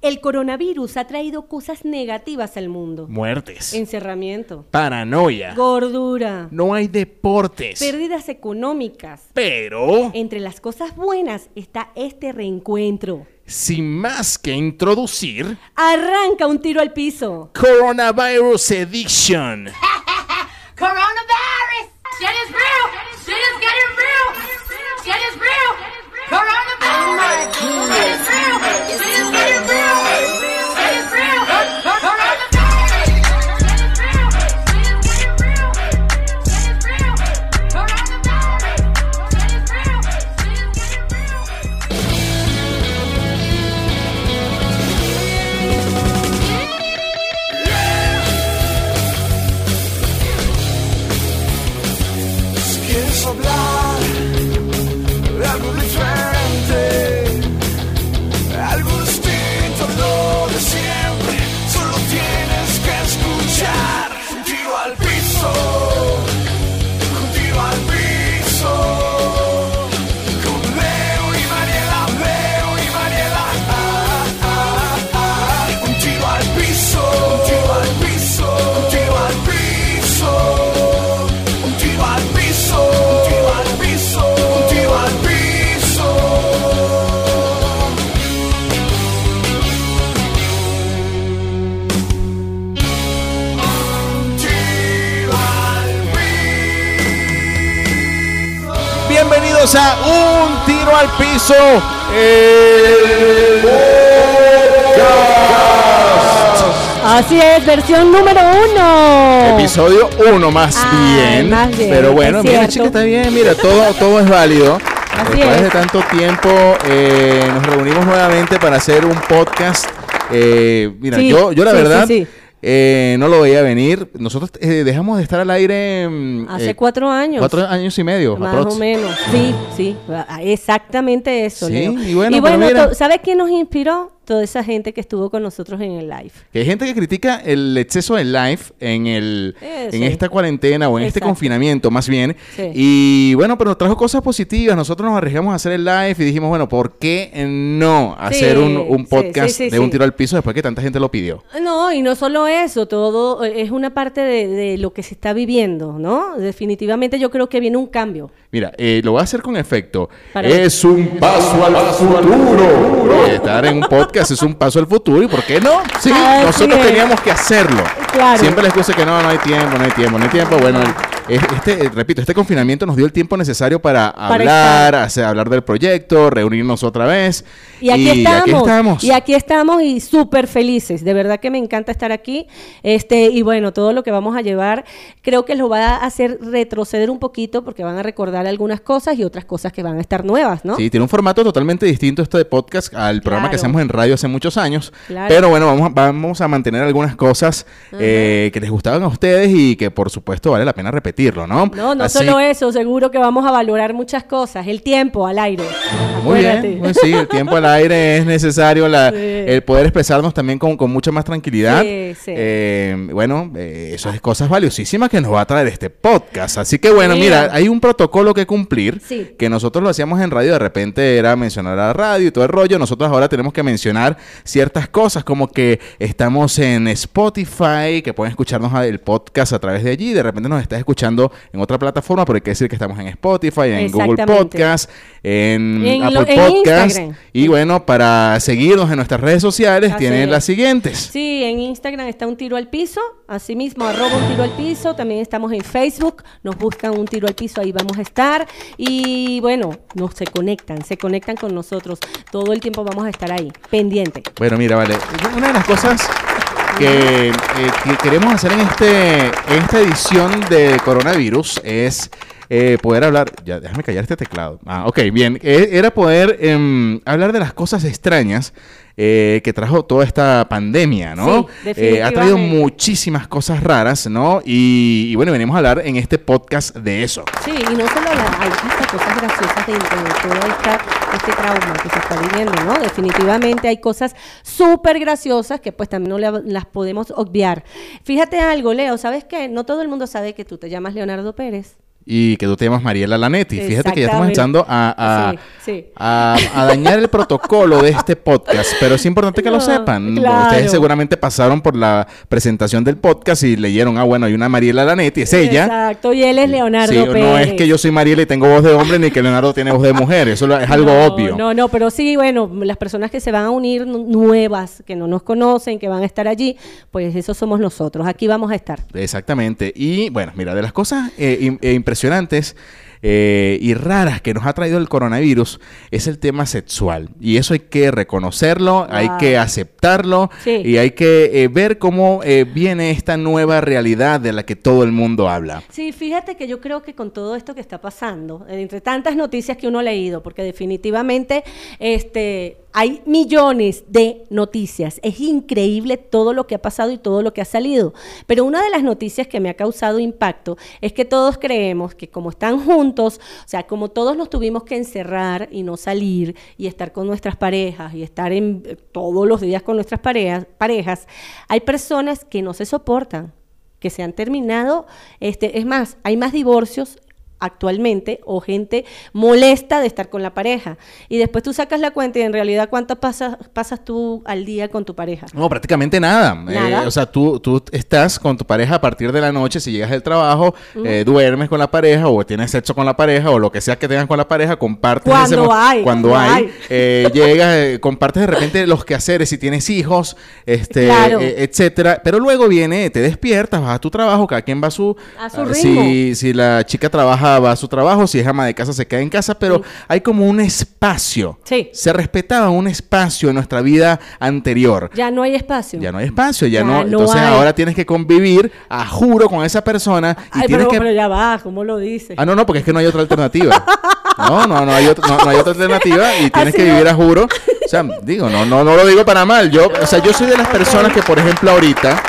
El coronavirus ha traído cosas negativas al mundo. Muertes. Encerramiento. Paranoia. Gordura. No hay deportes. Pérdidas económicas. Pero, Entre las cosas buenas está este reencuentro. sin más que introducir, Arranca un tiro al piso. Coronavirus Edition. Coronavirus! Un Tiro al Piso. El Así es, versión número uno. Episodio 1 más, Ay, bien. más bien, Pero bueno, mira, cierto. chica, está bien. Mira, todo, todo es válido. Así Después es. de tanto tiempo, eh, nos reunimos nuevamente para hacer un podcast. Eh, mira, Sí, yo, yo la sí, verdad sí. Eh, no lo veía venir. Nosotros eh, dejamos de estar al aire mm, Hace eh, cuatro años. cuatro años y medio. Más aprox. o menos. Sí, sí. Exactamente eso. Sí, y bueno, mira. to- ¿sabes quién nos inspiró? Toda esa gente que estuvo con nosotros en el live. Que hay gente que critica el exceso de live en el Eh, en sí. esta cuarentena o en este confinamiento más bien. Sí. Y bueno, pero nos trajo cosas positivas. Nosotros nos arriesgamos a hacer el live y dijimos, bueno, ¿por qué no hacer Sí, un, podcast de un tiro al piso después que tanta gente lo pidió? No, y no solo eso, todo eh, es una parte de, de lo que se está viviendo, ¿no? Definitivamente yo creo que viene un cambio. Mira, eh, lo voy a hacer con efecto. Para- Es un paso al futuro. Eh, estar en un podcast es un paso al futuro. ¿Y por qué no? Sí, Así nosotros es. teníamos que hacerlo. Claro. Siempre la excusa que no, no hay tiempo, no hay tiempo, no hay tiempo. Bueno, este, eh, repito, este confinamiento nos dio el tiempo necesario para, hablar, hacer, hablar del proyecto, reunirnos otra vez. Y aquí estamos. estamos. Y aquí estamos y súper felices. De verdad que me encanta estar aquí. Este, y bueno, todo lo que vamos a llevar, creo que lo va a hacer retroceder un poquito porque van a recordar algunas cosas y otras cosas que van a estar nuevas, ¿no? Sí, tiene un formato totalmente distinto este de podcast al programa que hacemos en radio hace muchos años. Claro. Pero bueno, vamos, a- vamos a mantener algunas cosas eh, que les gustaban a ustedes y que por supuesto vale la pena repetirlo, ¿no? No, no Así- solo eso, seguro que vamos a valorar muchas cosas. El tiempo al aire. Muy Acuérdate. bien, muy- sí, el tiempo al aire es necesario, la- Sí. el poder expresarnos también con, con mucha más tranquilidad. Sí, sí. Eh, bueno, eh, eso es cosas valiosísimas que nos va a traer este podcast. Así que bueno, Mira. hay un protocolo que cumplir, Sí. que nosotros lo hacíamos en radio, de repente era mencionar a la radio y todo el rollo, nosotros ahora tenemos que mencionar ciertas cosas como que estamos en Spotify, que pueden escucharnos el podcast a través de allí, de repente nos estás escuchando en otra plataforma, pero hay que decir que estamos en Spotify, en Google. Podcast, en, En Apple lo- en Podcast. Instagram. Y bueno, para seguirnos en nuestras redes sociales, Así tienen es. las siguientes. Sí, en Instagram está un tiro al piso, asimismo arroba un tiro al piso, también estamos en Facebook, nos buscan un tiro al piso, ahí vamos a estar y bueno, nos se conectan, se conectan con nosotros, todo el tiempo vamos a estar ahí, pendiente. Bueno, mira, vale. Una de las cosas que, eh, que queremos hacer en, este, en esta edición de coronavirus es eh, poder hablar. Ya, déjame callar este teclado. Ah, ok, bien. Eh, era poder em, hablar de las cosas extrañas eh, que trajo toda esta pandemia, ¿no? Sí, Eh, ha traído muchísimas cosas raras, ¿no? Y, y bueno, venimos a hablar en este podcast de eso. Sí, y no solo la, hay hasta cosas graciosas dentro de todo esta, este trauma que se está viviendo, ¿no? Definitivamente hay cosas súper graciosas que pues también no la- las podemos obviar. Fíjate algo, Leo, ¿sabes qué? No todo el mundo sabe que tú te llamas Leonardo Pérez. Y que tú te llamas Mariela Lanetti. Fíjate que ya estamos echando a, a, Sí, sí. a- a dañar el protocolo de este podcast, pero es importante que lo sepan. claro. Ustedes seguramente pasaron por la presentación del podcast y leyeron, ah, bueno, hay una Mariela Lanetti, es ella. Exacto, y él es Leonardo Sí, Pérez. no es que yo soy Mariela y tengo voz de hombre, ni que Leonardo tiene voz de mujer, eso es algo No, obvio. No, no, pero sí, bueno, las personas que se van a unir nu- nuevas, que no nos conocen, que van a estar allí, pues eso somos nosotros. Aquí vamos a estar. Exactamente. Y bueno, mira, de las cosas eh, im- eh, impresionantes eh, y raras que nos ha traído el coronavirus es el tema sexual. Y eso hay que reconocerlo, hay que aceptarlo Sí. y hay que eh, ver cómo eh, viene esta nueva realidad de la que todo el mundo habla. Sí, fíjate que yo creo que con todo esto que está pasando, entre tantas noticias que uno ha leído, porque definitivamente este, hay millones de noticias, es increíble todo lo que ha pasado y todo lo que ha salido, pero una de las noticias que me ha causado impacto es que todos creemos que como están juntos, o sea, como todos nos tuvimos que encerrar y no salir y estar con nuestras parejas y estar en, eh, todos los días con nuestras parejas, parejas, hay personas que no se soportan que se han terminado, este, es más, hay más divorcios actualmente o gente molesta de estar con la pareja y después tú sacas la cuenta y en realidad cuánto pasas pasas tú al día con tu pareja No, prácticamente nada. Nada. Eh, o sea, tú, tú estás con tu pareja a partir de la noche, si llegas del trabajo, eh, duermes con la pareja o tienes sexo con la pareja o lo que sea que tengas con la pareja, compartes Cuando ese hay, cuando hay, hay. eh, llegas, compartes de repente los quehaceres, si tienes hijos, este, Claro. etcétera. Pero luego viene, te despiertas, vas a tu trabajo, cada quien va a su, A su ritmo. Si, si la chica trabaja, va a su trabajo, si es ama de casa, se queda en casa, pero hay como un espacio. Sí. Se respetaba un espacio en nuestra vida anterior. ya no hay espacio Ya no hay espacio, ya, Ya no. entonces ahora tienes que convivir a juro con esa persona y Ay, tienes pero, que. pero ya va cómo lo dices Ah, no, no, porque es que no hay otra alternativa. No, no, no hay, otra- no, no hay otra alternativa y tienes Así que vivir a juro. O sea, digo, no, no, no lo digo para mal. Yo, o sea, yo soy de las personas que, por ejemplo, ahorita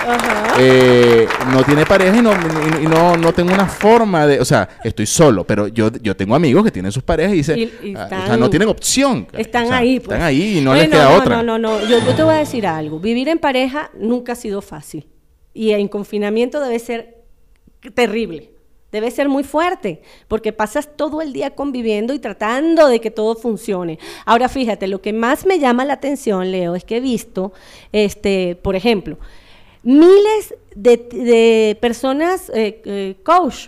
eh, no tiene pareja y no, y no, no tengo una forma de, o sea, estoy solo, pero yo, yo tengo amigos que tienen sus parejas y dicen, Y- y ah, o sea, no tienen opción. están O sea, ahí pues. Están ahí y no les Bueno, queda no, otra. no no no yo, yo te voy a decir algo vivir en pareja nunca ha sido fácil y en confinamiento debe ser terrible Debe ser muy fuerte, porque pasas todo el día conviviendo y tratando de que todo funcione. Ahora, fíjate, lo que más me llama la atención, Leo, es que he visto, este, por ejemplo, miles de, de personas, eh, eh, coach,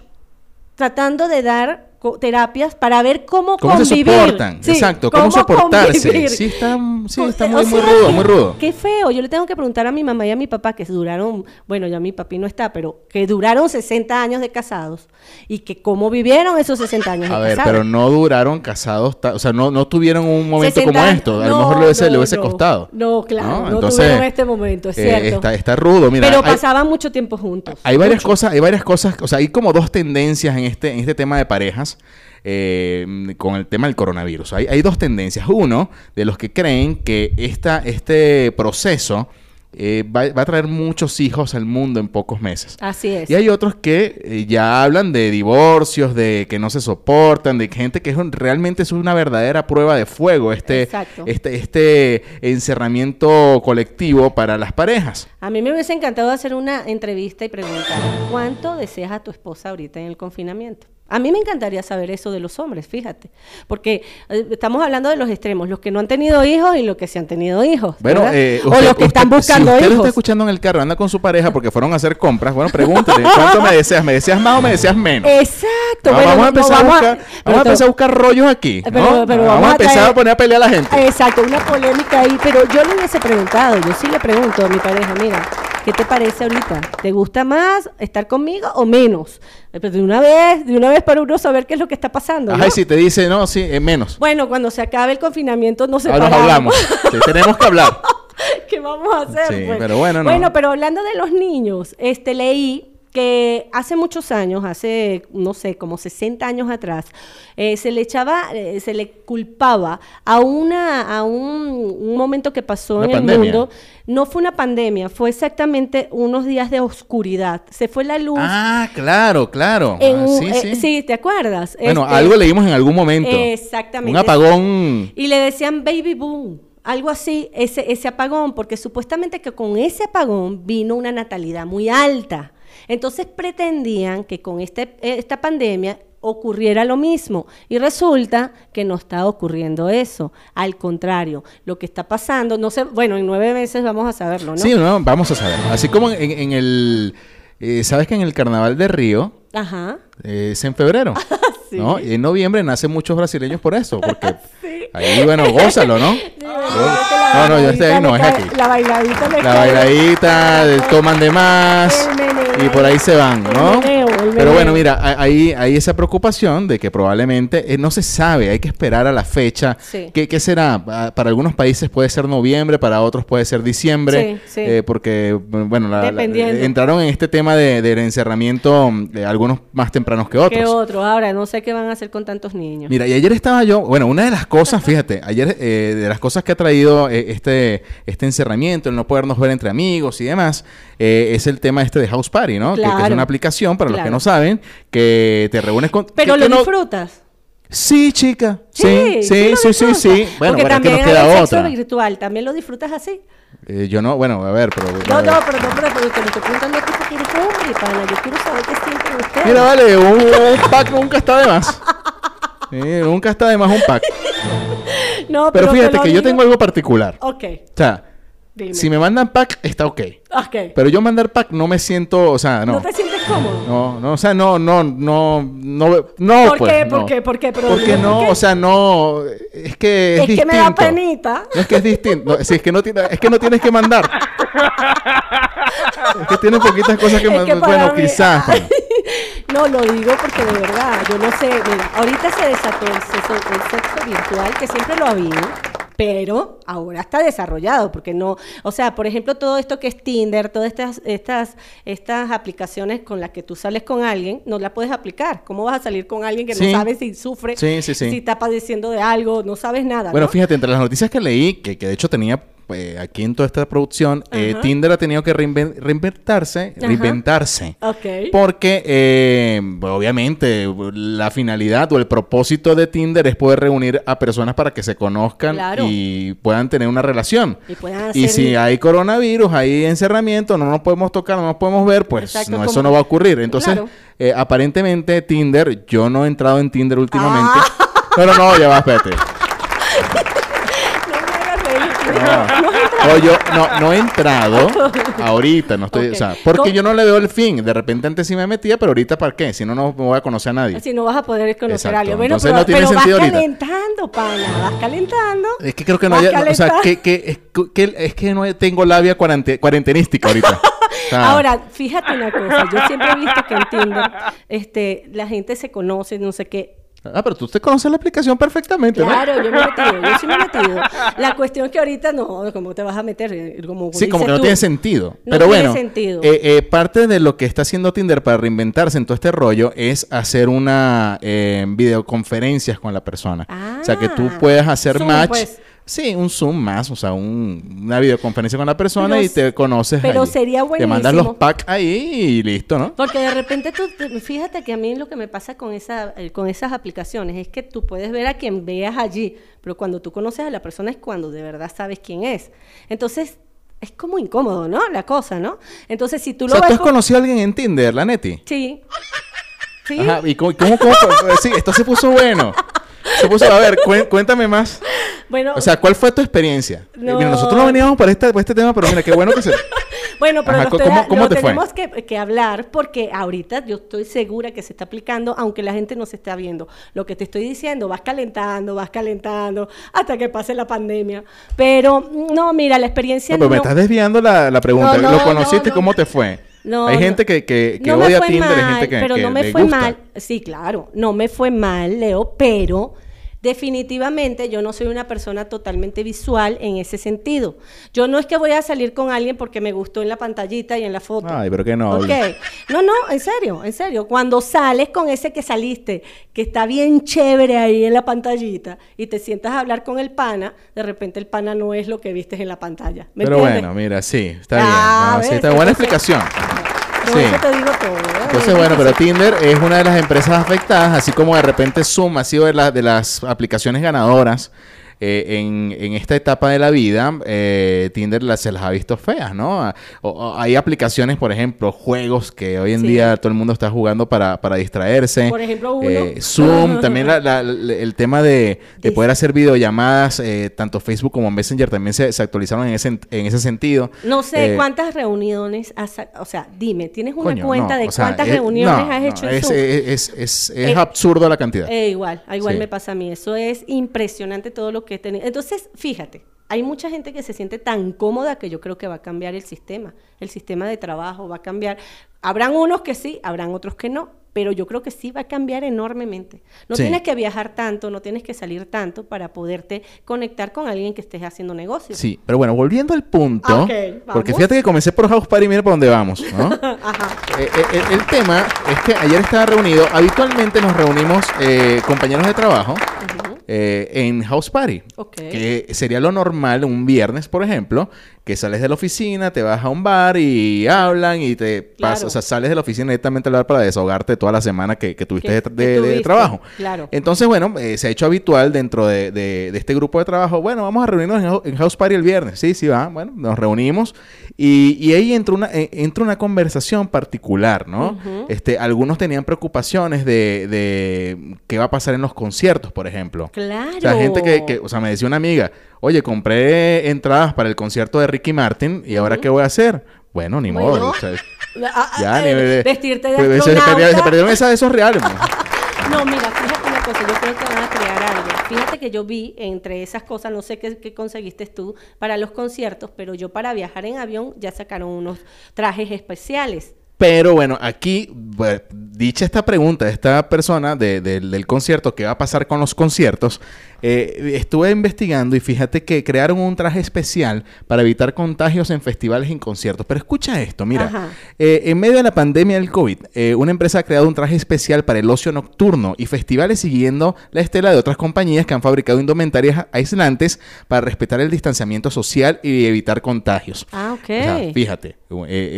tratando de dar terapias para ver cómo, ¿Cómo se convivir. soportan? Sí, Exacto, cómo soportarse. convivir. Sí, está, sí, está o muy, muy rudo, muy rudo. Qué feo. Yo le tengo que preguntar a mi mamá y a mi papá que duraron, bueno, ya mi papi no está, pero que duraron 60 años de casados y que cómo vivieron esos 60 años A de ver, casados. pero no duraron casados, o sea, no, no tuvieron un momento 60 como esto. A lo mejor le hubiese, no, le hubiese costado. No, claro, no Entonces, tuvieron este momento, es eh, cierto. está, está rudo, mira. pero hay- pasaban mucho tiempo juntos. Hay varias mucho. cosas, hay varias cosas, o sea, hay como dos tendencias en este, en este tema de parejas eh, con el tema del coronavirus. Hay, hay dos tendencias. Uno, de los que creen que esta, este proceso eh, va, va a traer muchos hijos al mundo en pocos meses. Así es. Y hay otros que eh, ya hablan de divorcios, de que no se soportan, de gente que es un- realmente es una verdadera prueba de fuego, este, Exacto. este, este encerramiento colectivo para las parejas. A mí me hubiese encantado hacer una entrevista y preguntar, ¿cuánto deseas a tu esposa ahorita en el confinamiento? A mí me encantaría saber eso de los hombres, fíjate, porque eh, estamos hablando de los extremos, los que no han tenido hijos y los que se han tenido hijos. Bueno, eh, o los que están buscando si usted hijos. está escuchando en el carro, anda con su pareja porque fueron a hacer compras, bueno, pregúntele, ¿cuánto me deseas? ¿Me deseas más o me deseas menos? Exacto. No, bueno, vamos a no, empezar a buscar, pero vamos a empezar a buscar rollos aquí, ¿no? Pero- pero vamos, vamos a a empezar traer- a poner a pelear a la gente. Exacto, una polémica ahí, pero yo le hubiese preguntado, yo sí le pregunto a mi pareja, mira, ¿qué te parece ahorita? ¿Te gusta más estar conmigo o menos? Eh, Pero de una vez, de una vez para uno saber qué es lo que está pasando. Ajá, ¿no? y si te dice, no, sí, eh, menos. Bueno, cuando se acabe el confinamiento nos Ahora separamos. nos hablamos. Sí, tenemos que hablar. ¿Qué vamos a hacer? Sí, pues? pero bueno, no. Bueno, pero hablando de los niños, este leí que hace muchos años, hace, no sé, como 60 años atrás, eh, se le echaba, eh, se le culpaba a una, a un, un momento que pasó Una en pandemia. el mundo. No fue una pandemia, fue exactamente unos días de oscuridad. Se fue la luz. Ah, claro, claro. en Ah, sí, eh, sí. ¿te acuerdas? Bueno, Este, algo leímos en algún momento. Exactamente. Un apagón. Y le decían baby boom, algo así, ese, ese apagón, porque supuestamente que con ese apagón vino una natalidad muy alta. Entonces pretendían que con este, esta pandemia ocurriera lo mismo. Y resulta que no está ocurriendo eso. Al contrario, lo que está pasando, no sé, bueno, en nueve meses vamos a saberlo, ¿no? Sí, no, vamos a saber. Así como en, en el... eh, ¿Sabes que en el Carnaval de Río Ajá. eh, es en febrero? Sí. ¿no? Y en noviembre nacen muchos brasileños por eso, porque ahí, bueno, gózalo, ¿no? No, no, yo estoy ahí, no, es aquí. La bailadita La bailadita, toman de más y por ahí se van, ¿no? Pero bueno, mira, hay- hay, esa preocupación de que probablemente eh, no se sabe, hay que esperar a la fecha. Sí. ¿Qué, qué será? Ah, Para algunos países puede ser noviembre, para otros puede ser diciembre, Sí, sí. eh, porque, bueno, la- la- Dependiendo. entraron en este tema de, del encerramiento de algunos más tempranos que otros. ¿Qué otro? Ahora, no sé qué van a hacer con tantos niños. Mira, y ayer estaba yo, bueno, una de las cosas, fíjate, ayer eh, de las cosas que ha traído eh, este, este encerramiento, el no podernos ver entre amigos y demás, eh, es el tema este de House Party, ¿no? Que- Que, es una aplicación, para los que No saben, que te reúnes con... Pero que- lo que no- disfrutas. Sí, chica. Sí, sí, lo sí, sí, sí. Bueno, Porque es que también nos queda otra. virtual. ¿También lo disfrutas así? Eh, yo no, bueno, a ver, pero... No, no, pero no, pero, pero te lo estoy preguntando a ti porque eres hombre, pana. Yo quiero saber qué sienten ustedes. Mira, vale, un, pack nunca está de más. Nunca está de más un pack. No, Pero te fíjate lo que yo tengo algo particular. Ok, O sea, dime. si me mandan pack, está ok. Ok. Pero yo mandar pack no me siento, o sea, ¿No. no. te sientes cómodo? No, no, o sea, no, no, no, no, no, ¿Por pues, qué? no. ¿Por qué? ¿Por qué? Pero Porque no, ¿por qué? o sea, no, es que es, Es que me da penita. No, es que es distinto. No, si es que no, es que no tienes que mandar. es que tiene poquitas cosas que, Es que bueno, mí- quizás. Ay, No, lo digo porque de verdad, yo no sé, mira, ahorita se desató el sexo, el sexo virtual, que siempre lo ha habido, pero ahora está desarrollado, porque no, o sea, por ejemplo, todo esto que es Tinder, todas estas, estas, estas aplicaciones con las que tú sales con alguien, no la puedes aplicar. ¿Cómo vas a salir con alguien que Sí. no sabes si sufre, Sí, sí, sí. si está padeciendo de algo, no sabes nada? Bueno, ¿no? fíjate, entre las noticias que leí, que, que de hecho tenía eh, aquí en toda esta producción, eh. Tinder ha tenido que reinven- reinventarse, Ajá. reinventarse. Porque eh, obviamente la finalidad o el propósito de Tinder es poder reunir a personas para que se conozcan Claro. y puedan tener una relación. Y si hay coronavirus, hay encerramiento, no nos podemos tocar, no nos podemos ver, pues Exacto, no, eso no va a ocurrir. Entonces, Claro. eh, aparentemente Tinder, yo no he entrado en Tinder últimamente. Ah. Pero no, ya va, espérate. No me hagas reír, No. yo no, no he entrado ahorita, no estoy, o sea, porque ¿Cómo? yo no le veo el fin. De repente antes sí me metía, pero ahorita ¿para qué? Si no, no voy a conocer a nadie. Si no vas a poder conocer Exacto. a alguien. Bueno, Entonces pero, no tiene pero sentido vas ahorita. calentando, pana. Vas calentando. Es que creo que no haya, o sea, que, que, es, que, es que no tengo labia cuarente- cuarentenística ahorita. Ahora, fíjate una cosa. Yo siempre he visto que en Tinder este, la gente se conoce, no sé qué. Ah, pero tú te conoces la aplicación perfectamente, ¿no? Claro, yo me he metido, yo sí me he metido. La cuestión es que ahorita no, ¿cómo te vas a meter? Eh, Como Sí, como que no tú. tiene sentido. No Pero tiene bueno, sentido. eh, eh, parte de lo que está haciendo Tinder para reinventarse en todo este rollo es hacer una eh, videoconferencias con la persona. o sea, que tú Ah, puedas hacer Zoom, match. pues. Sí, un Zoom más, o sea, un- una videoconferencia con la persona Pero y te conoces pero allí. sería Te mandan los buenísimo. packs ahí y listo, ¿no? Porque de repente tú, te- fíjate que a mí lo que me pasa con, esa, eh, con esas aplicaciones es que tú puedes ver a quien veas allí, pero cuando tú conoces a la persona es cuando de verdad sabes quién es. Entonces, es como incómodo, ¿no? La cosa, ¿no? Entonces, si tú O lo sea, ¿tú has con- conocido a alguien en Tinder, la Neti? Sí. Sí. Ajá, ¿y cómo, cómo, cómo? Sí, esto se puso bueno. Se puso, a ver, cué- cuéntame más. Bueno, O sea, ¿cuál fue tu experiencia? Eh. Mira, nosotros no veníamos para este, para este tema, pero mira, qué bueno que se... Bueno, pero Ajá, lo, estoy- ¿cómo- cómo lo te fue? tenemos que, que hablar porque ahorita yo estoy segura que se está aplicando, aunque la gente no se está viendo. Lo que te estoy diciendo, vas calentando, vas calentando, hasta que pase la pandemia. Pero, no, mira, la experiencia No, pero me estás desviando la, la pregunta. No, ¿Lo conociste? no, no. ¿Cómo te fue? No, hay gente que, que, que odia Tinder, hay gente que, pero que no me le fue gusta. mal. Sí, claro, no me fue mal, Leo, pero definitivamente yo no soy una persona totalmente visual en ese sentido. Yo no es que voy a salir con alguien porque me gustó en la pantallita y en la foto. Ay, pero qué no. No, no, en serio, en serio. Cuando sales con ese que saliste, que está bien chévere ahí en la pantallita, y te sientas a hablar con el pana, de repente el pana no es lo que vistes en la pantalla. ¿Me Pero entiendes? bueno, mira, sí, está Ah, bien. No, sí, ¿ves? está buena explicación. Sí. eso te digo todo. ¿eh? Entonces, Es bueno, pero. Tinder es una de las empresas afectadas, así como de repente Zoom ha sido de, la- de las aplicaciones ganadoras eh, en, en esta etapa de la vida, eh, Tinder las, se las ha visto feas, ¿no? Ah, O- o hay aplicaciones, por ejemplo, juegos que hoy en Sí. día todo el mundo está jugando para, para distraerse. Por ejemplo, uno. Eh, Zoom, también la- la- la- el tema de, poder hacer videollamadas, eh, tanto Facebook como Messenger también se, se actualizaron en ese, en ese sentido. No sé Eh, cuántas reuniones has, o sea, dime, ¿tienes una coño, cuenta no, de o sea, cuántas reuniones no, has no, hecho en es, Zoom? es, es, absurdo la cantidad. Igual, igual Sí. me pasa a mí. Eso es impresionante todo lo que Entonces, fíjate, hay mucha gente que se siente tan cómoda que yo creo que va a cambiar el sistema. El sistema de trabajo va a cambiar. Habrán unos que sí, habrán otros que no, pero yo creo que sí va a cambiar enormemente. No Sí. tienes que viajar tanto, no tienes que salir tanto para poderte conectar con alguien que estés haciendo negocios. Sí, pero bueno, volviendo al punto, porque fíjate que comencé por House Party y mira por dónde vamos, ¿no? Ajá. Eh, eh, el, el tema es que ayer estaba reunido, habitualmente nos reunimos eh, compañeros de trabajo Ujú. Eh, en House Party, Ok. que sería lo normal un viernes, por ejemplo, que sales de la oficina, te vas a un bar y hablan y te pasas, Claro. o sea, sales de la oficina directamente al bar para desahogarte toda la semana que, que tuviste de, trabajo. claro. Entonces, bueno, eh, se ha hecho habitual dentro de, de- este grupo de trabajo. Bueno, vamos a reunirnos en, en House Party el viernes. Sí, sí, va. Bueno, nos reunimos. Y, y ahí entra una, eh, entra una conversación particular, ¿no? Este, algunos tenían preocupaciones de, de qué va a pasar en los conciertos, por ejemplo. Claro. O sea, gente que, que- o sea, me decía una amiga, oye, compré entradas para el concierto de Ricky Martin y ahora qué voy a hacer? Bueno, ni Bueno. modo. o sea, Ah, ah, ya, eh, ni- vestirte de pues, se, se perdieron, se perdieron esas- esos reales. No, mira, fíjate una cosa, yo creo que van a crear algo. Fíjate que yo vi entre esas cosas, no sé qué, qué conseguiste tú para los conciertos, pero yo para viajar en avión ya sacaron unos trajes especiales. Pero bueno, aquí, bueno, dicha esta pregunta de esta persona de- de- del concierto, ¿qué va a pasar con los conciertos? Eh, estuve investigando y fíjate que crearon un traje especial para evitar contagios en festivales y en conciertos. Pero escucha esto, mira, eh, en medio de la pandemia del COVID, eh, una empresa ha creado un traje especial para el ocio nocturno y festivales siguiendo la estela de otras compañías que han fabricado indumentarias aislantes para respetar el distanciamiento social y evitar contagios. Ah, ok. O sea, fíjate,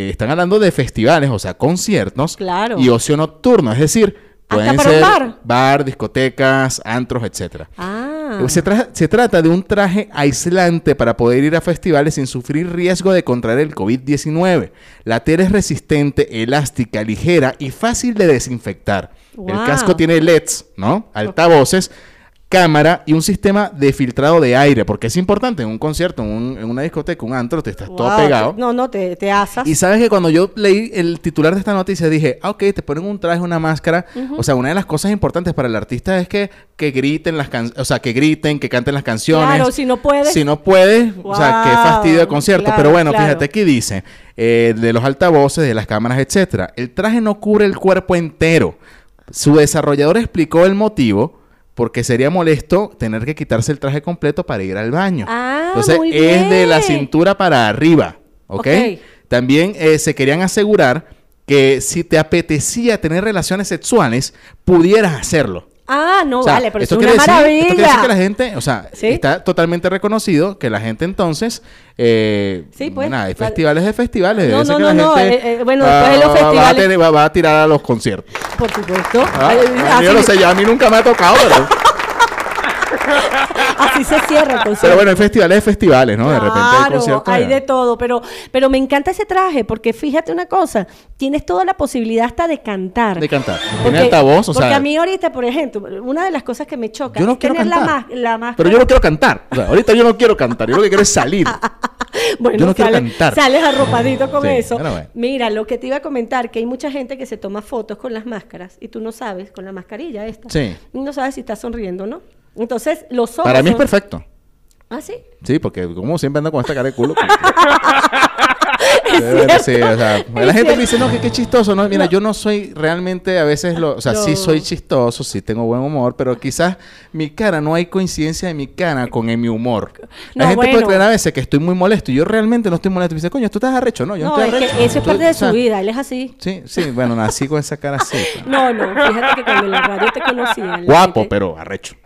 están hablando de festivales, o sea, conciertos Claro. y ocio nocturno, es decir, pueden ser bar. discotecas, antros, etcétera. Ah. Se, tra- se trata de un traje aislante para poder ir a festivales sin sufrir riesgo de contraer el COVID-19. La tela es resistente, elástica, ligera y fácil de desinfectar. El Wow. casco tiene LEDs, ¿no? Altavoces, cámara y un sistema de filtrado de aire, porque es importante en un concierto, en, un- en una discoteca, un antro, te estás todo Wow, pegado. No, no, te, te asas. Y sabes que cuando yo leí el titular de esta noticia dije, ah, ok, te ponen un traje, una máscara. O sea, una de las cosas importantes para el artista es que, que griten las canciones, o sea, que griten, que canten las canciones. Claro, si no puedes. Si no puedes, o sea, qué Wow, fastidio de concierto. claro, Pero bueno, claro. fíjate aquí dice, eh, de los altavoces, de las cámaras, etcétera. El traje no cubre el cuerpo entero. Su desarrollador explicó el motivo porque sería molesto tener que quitarse el traje completo para ir al baño. Ah, Entonces, muy es de la cintura para arriba, ¿ok? Ok. También eh, se querían asegurar que si te apetecía tener relaciones sexuales, pudieras hacerlo. Ah, no, O sea, vale, pero esto es una decir- maravilla. esto quiere decir que la gente, o sea, ¿Sí? está totalmente reconocido que la gente entonces, eh, Sí, pues, nada, hay vale. festivales de festivales. No, no, no, no, gente eh, eh, bueno, después de los va- va a festivales- tener- va- va a tirar a los conciertos. Por supuesto. Ah, Eh, yo no sé, ya a mí nunca me ha tocado, pero, así se cierra el concierto. pero bueno, hay festivales de festivales, ¿no? De repente hay conciertos. hay de- todo, pero, pero me encanta ese traje porque fíjate una cosa, tienes toda la posibilidad hasta de cantar. De cantar. Porque- altavoz, o porque sea- a mí ahorita, por ejemplo, una de las cosas que me choca Yo no es quiero tener la, cantar. la máscara. Pero yo no quiero cantar. O sea, ahorita yo no quiero cantar. Yo lo que quiero es salir. Bueno, Yo no quiero sales, cantar. sales arropadito con Sí, eso. bueno. Mira, lo que te iba a comentar, que hay mucha gente que se toma fotos con las máscaras y tú no sabes, con la mascarilla esta. Sí. No sabes si estás sonriendo o no. Entonces, los ojos Para mí es perfecto. ¿Ah, sí? Sí, porque como siempre ando con esta cara de culo. Sí, o sea, la gente cierto. me dice, no, que qué chistoso, no, mira, No. yo no soy realmente a veces lo, o sea, sí soy chistoso, sí tengo buen humor, pero quizás mi cara, no hay coincidencia de mi cara con mi humor. La No, gente puede creer a veces que estoy muy molesto y yo realmente no estoy molesto. Y dice, coño, tú estás arrecho, no, yo no, estoy es arrecho. que eso es Tú- parte de o sea, su vida, él es así. Sí, sí, bueno, nací con esa cara así. pues. No, no, fíjate que cuando en la radio te conocían. la Guapo, gente- pero arrecho.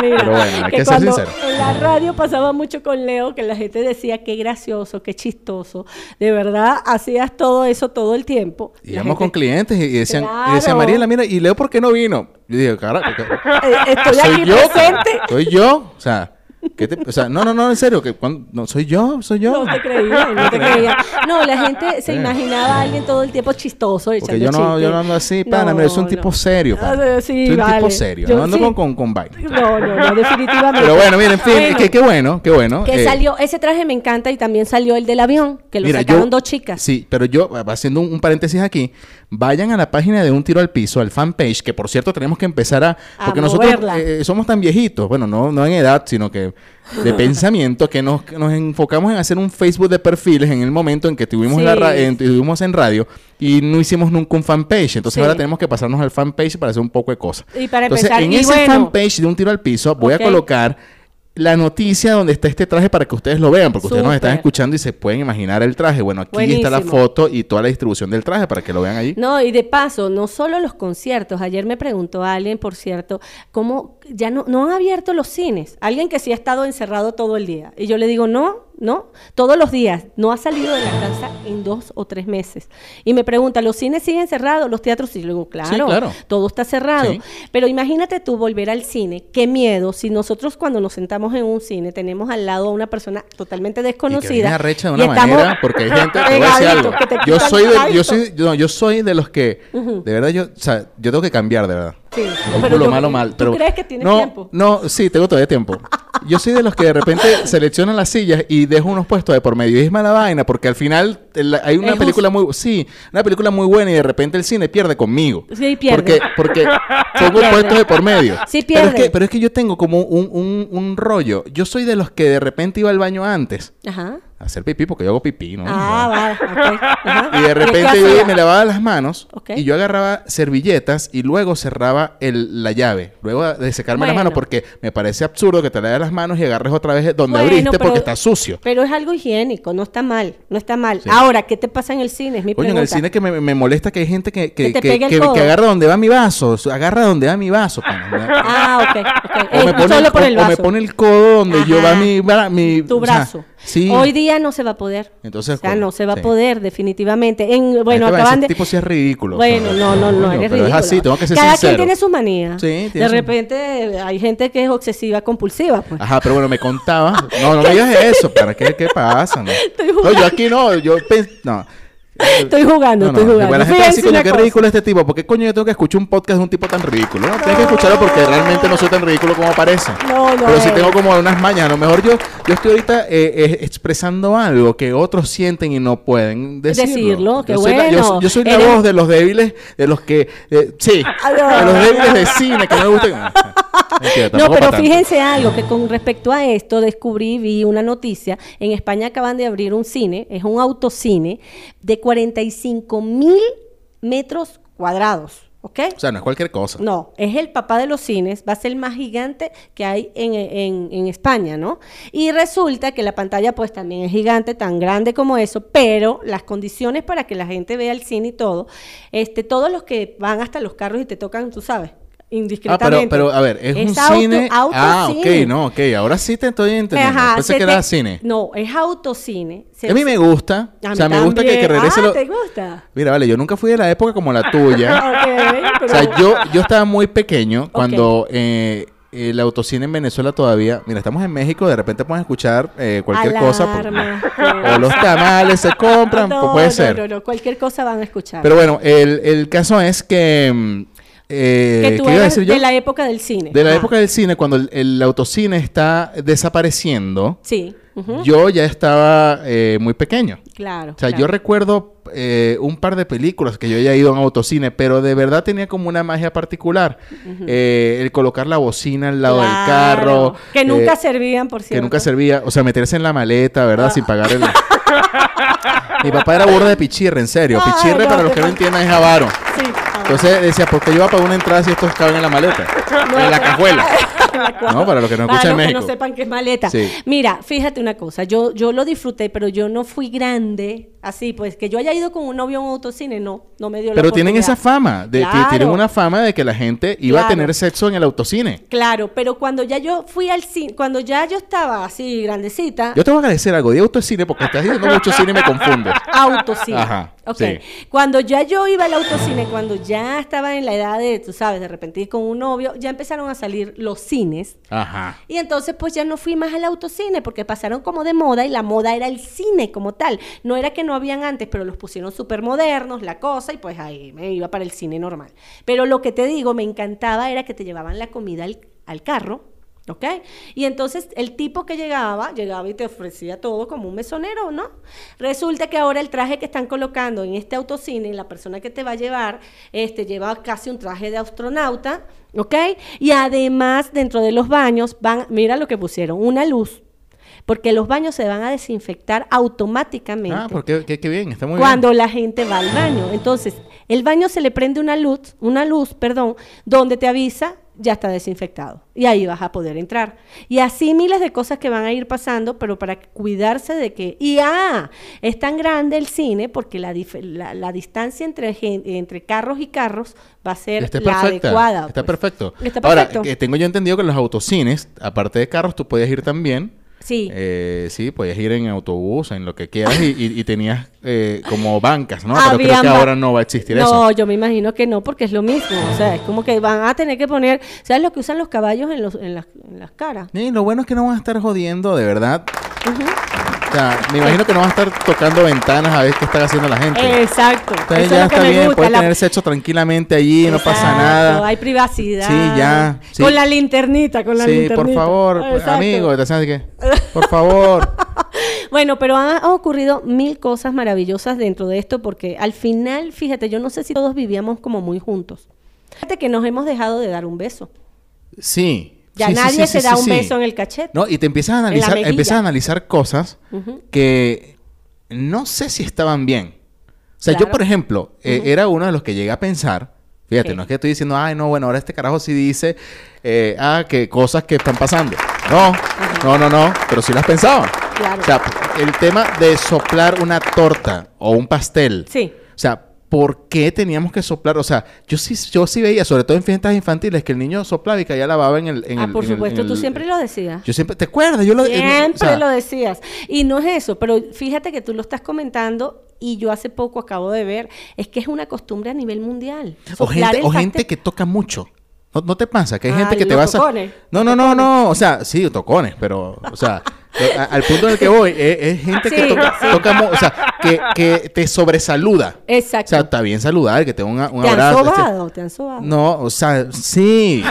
Mira, Pero bueno, hay que ser sincero. En la radio pasaba mucho con Leo que la gente decía qué gracioso, qué chistoso. De verdad, hacías todo eso todo el tiempo. Íbamos con clientes y, y decían, y decía Claro. Mariela, mira, ¿y Leo por qué no vino? Yo digo, carajo, "Eh, estoy aquí yo, presente. soy yo, o sea, ¿qué te- o sea, no, no, no, en serio, que cuando- no, soy yo, soy yo. No te creía, no te creía. No, la gente se imaginaba a alguien todo el tiempo chistoso. Porque echando yo no, yo no ando así, pana, No, soy un no. tipo serio, pana. Ah, sí, soy un vale. tipo serio, Yo no ando sí. con, con, con vaina. No, no, no, definitivamente. Pero bueno, miren, en fin, Bueno, que qué bueno, qué bueno. Que eh, salió, ese traje me encanta y también salió el del avión, que lo Mira, sacaron yo- dos chicas. Sí, pero yo, haciendo un, un paréntesis aquí, vayan a la página de Un Tiro al Piso, al fanpage, que por cierto tenemos que empezar a... A Porque nosotros moverla. eh, somos tan viejitos, bueno, no, no en edad, sino que de pensamiento, que nos, que nos enfocamos en hacer un Facebook de perfiles en el momento en que tuvimos, Sí. la en, tuvimos en radio y no hicimos nunca un fanpage. Entonces Sí. ahora tenemos que pasarnos al fanpage para hacer un poco de cosas. Y para Entonces, empezar, en y ese bueno. fanpage de Un Tiro al Piso voy a colocar la noticia donde está este traje para que ustedes lo vean, porque ustedes nos están escuchando y se pueden imaginar el traje. Bueno, aquí está la foto y toda la distribución del traje para que lo vean allí. No, y de paso, no solo los conciertos. Ayer me preguntó alguien, por cierto, cómo ya no, no han abierto los cines. Alguien que sí ha estado encerrado todo el día. Y yo le digo, no, no, todos los días. No ha salido de la casa en dos o tres meses. Y me pregunta, ¿los cines siguen cerrados? ¿Los teatros? Y yo le digo, claro, claro. todo está cerrado. Sí. Pero imagínate tú volver al cine. Qué miedo si nosotros cuando nos sentamos en un cine tenemos al lado a una persona totalmente Y que desconocida. viene arrecha de y una estamos manera, porque hay gente, te voy a decir pegaditos, algo. que te Yo soy, de, yo soy, no, yo soy de los que, de verdad, yo, o sea, yo tengo que cambiar, de verdad. Sí, Un pero culo yo- malo, mal. ¿tú Pero crees que tienes no, tiempo? No, sí, tengo todavía tiempo. Yo soy de los que de repente seleccionan las sillas y dejo unos puestos de por medio. Y es mala vaina, porque al final el- hay una Es película muy, sí, una película muy buena y de repente el cine pierde conmigo. Sí, pierde. Porque, porque pongo pierde. puestos de por medio. Sí, Pero es, pierde. que, pero es que yo tengo como un, un, un rollo. Yo soy de los que de repente iba al baño antes Ajá. Hacer pipí, porque yo hago pipí, ¿no? Ah, vale. Ajá. Y de repente yo me lavaba las manos y yo agarraba servilletas y luego cerraba el, la llave. Luego de secarme las Bueno. manos porque me parece absurdo que te laves las manos y agarres otra vez donde Bueno, abriste pero- porque está sucio. Pero es algo higiénico, no está mal, no está mal. Sí. Ahora, ¿qué te pasa en el cine? Es mi en pregunta. el cine que me, me molesta que hay gente que, que, Que agarra donde va mi vaso. Agarra donde va mi vaso. Ah, ok, ok. O me, Eh, pone solo el, por o- el o me vaso. pone el codo donde yo va mi, tu o sea, brazo. Sí. Hoy día no se va a poder. Entonces, o sea, no se va sí. a poder, definitivamente. En, bueno, a acaban de. tipo sí es ridículo. Bueno, no, no, no, eres ridículo. es así, tengo que ser Cada sincero. quien tiene su manía. Sí, tiene de su- repente hay gente que es obsesiva compulsiva, pues. Ajá, pero bueno, me contaba. No, no me digas eso. ¿Para qué? ¿Qué pasa? No, yo aquí no. Yo pens- no. Estoy jugando, No, no, estoy jugando. la gente coño, qué ridículo este tipo. ¿Por qué coño yo tengo que escuchar un podcast de un tipo tan ridículo? No, tienes que escucharlo porque realmente no soy tan ridículo como parece. No, no Pero sí tengo como unas mañas. A lo mejor yo, yo estoy ahorita eh, eh, expresando algo que otros sienten y no pueden decirlo. Decirlo, qué yo soy la, yo, bueno. yo soy la Eres- voz de los débiles, de los que... eh, sí, de los débiles de cine que no me gustan. No, pero fíjense algo, que con respecto a esto descubrí, vi una noticia, en España acaban de abrir un cine, es un autocine de 45 mil metros cuadrados, ¿ok? O sea, no es cualquier cosa. No, es el papá de los cines, va a ser el más gigante que hay en, en- en España, ¿no? Y resulta que la pantalla pues también es gigante, tan grande como eso, pero las condiciones para que la gente vea el cine y todo, este, todos los que van hasta los carros y te tocan, tú sabes, Ah, indiscretamente. pero, pero a ver, es, un auto- cine. ah, ok, no, ok. Ahora sí te estoy entendiendo. Ajá, Pensé que te- era cine. No, es autocine. Se- A mí me gusta. A o sea, mí me gusta que, que regrese Ah, lo- ¿te gusta? Mira, vale, yo nunca fui de la época como la tuya. Ok, o sea, pero- yo, yo estaba muy pequeño cuando eh, el autocine en Venezuela todavía. Mira, estamos en México, de repente pueden escuchar eh, cualquier cosa. Alarma, o los tamales se compran, No, pues puede no, ser. No, no, cualquier cosa van a escuchar. Pero bueno, el, el caso es que. Eh, que tú ¿Qué iba a eres decir yo? de la época del cine. De la Ah, época del cine, cuando el, el autocine está desapareciendo, Sí, yo ya estaba eh, muy pequeño. claro. O sea, claro. yo recuerdo eh, un par de películas que yo ya he ido en autocine, pero de verdad tenía como una magia particular. Eh, el colocar la bocina al lado del carro. Que nunca eh, servían, por cierto. Que nunca servía. O sea, meterse en la maleta, ¿verdad? Ah. Sin pagar el... Mi papá era burda de pichirre, en serio. Ay, pichirre, no, para los que no entiendan, es avaro. Sí. Entonces decía, ¿por qué yo voy a pagar una entrada si estos caben en la maleta? en la cajuela. No, para los que no escuchan Para en los que México. no sepan que es maleta. Sí. Mira, fíjate una cosa, yo, yo lo disfruté, pero yo no fui grande, así, pues que yo haya ido con un novio a un autocine, no, no me dio la Pero tienen esa fama, de, Claro. tienen una fama de que la gente iba a tener sexo en el autocine. Claro, pero cuando ya yo fui al cine, cuando ya yo estaba así grandecita, Yo te voy a agradecer algo de autocine porque estás diciendo mucho cine y me confundes. autocine. Ajá, Ok. sí. Cuando ya yo iba al autocine, cuando ya estaba en la edad de, tú sabes, de repente con un novio, ya empezaron a salir los cines. Ajá. Y entonces pues ya no fui más al autocine porque pasaron como de moda y la moda era el cine como tal. No era que no habían antes, pero los pusieron súper modernos, la cosa, y pues ahí me iba para el cine normal. Pero lo que te digo, me encantaba era que te llevaban la comida al, al carro. ¿Ok? Y entonces el tipo que llegaba, llegaba y te ofrecía todo como un mesonero, ¿no? Resulta que ahora el traje que están colocando en este autocine, la persona que te va a llevar, este, lleva casi un traje de astronauta, ¿ok? Y además dentro de los baños van, mira lo que pusieron, una luz, porque los baños se van a desinfectar automáticamente Ah, porque qué, qué bien, está muy cuando la gente va al baño. Entonces, el baño se le prende una luz, una luz, perdón, donde te avisa ya está desinfectado y ahí vas a poder entrar. Y así miles de cosas que van a ir pasando, pero para cuidarse de que y ah, es tan grande el cine porque la, la, la distancia entre entre carros y carros va a ser la perfecta. adecuada. Está pues. perfecto. Está Ahora, que tengo yo entendido que en los autocines, aparte de carros, tú podías ir también. Sí. Eh, sí, podías ir en autobús, en lo que quieras, y, y- y tenías eh, como bancas, ¿no? Pero creo que ahora no va a existir no, eso. yo me imagino que no, porque es lo mismo. O sea, es como que van a tener que poner, ¿sabes lo que usan los caballos en, los, en, las, en las caras? Y lo bueno es que no van a estar jodiendo, de verdad. O sea, me imagino que no van a estar tocando ventanas a ver qué está haciendo la gente. Exacto. Entonces Eso ya es lo que está me bien, gusta. puedes la- tener sexo tranquilamente allí, no pasa nada. Hay privacidad. Sí, ya, sí. Con la linternita, con la sí, linternita. por favor, Exacto. amigo, te así que, por favor. Bueno, pero han ocurrido mil cosas maravillosas dentro de esto porque al final, fíjate, yo no sé si todos vivíamos como muy juntos. Fíjate que nos hemos dejado de dar un beso. Sí. Ya sí, nadie sí, se da un beso en el cachete. No, y te empiezas a analizar, empiezas a analizar cosas que no sé si estaban bien. O sea, yo, por ejemplo, eh, era uno de los que llegué a pensar, fíjate, ¿Qué? no es que estoy diciendo, ay, no, bueno, ahora este carajo sí dice, eh, ah, que cosas que están pasando. No, no, no, no, pero sí las pensaba. Claro. O sea, el tema de soplar una torta o un pastel. Sí. O sea, ¿por qué teníamos que soplar? O sea, yo sí, yo sí veía, sobre todo en fiestas infantiles, que el niño soplaba y caía la baba en el... En ah, el- por en el- supuesto, en tú el- siempre lo decías. Yo siempre, ¿te acuerdas? Yo lo, Siempre o sea, lo decías. Y no es eso, pero fíjate que tú lo estás comentando y yo hace poco acabo de ver, es que es una costumbre a nivel mundial. O gente, o gente que toca mucho. ¿No, no te pasa? Que hay Ah, gente que te vas a... No, no, no, no. O sea, sí, tocones, pero... O sea, a- al punto en el que voy, es, es gente que toca, sí. toca o sea, que, que te sobresaluda. O Exacto. sea, está bien saludar, que te un, un ¿Te han este- sobado? ¿Te han sobado? No, o sea, sí.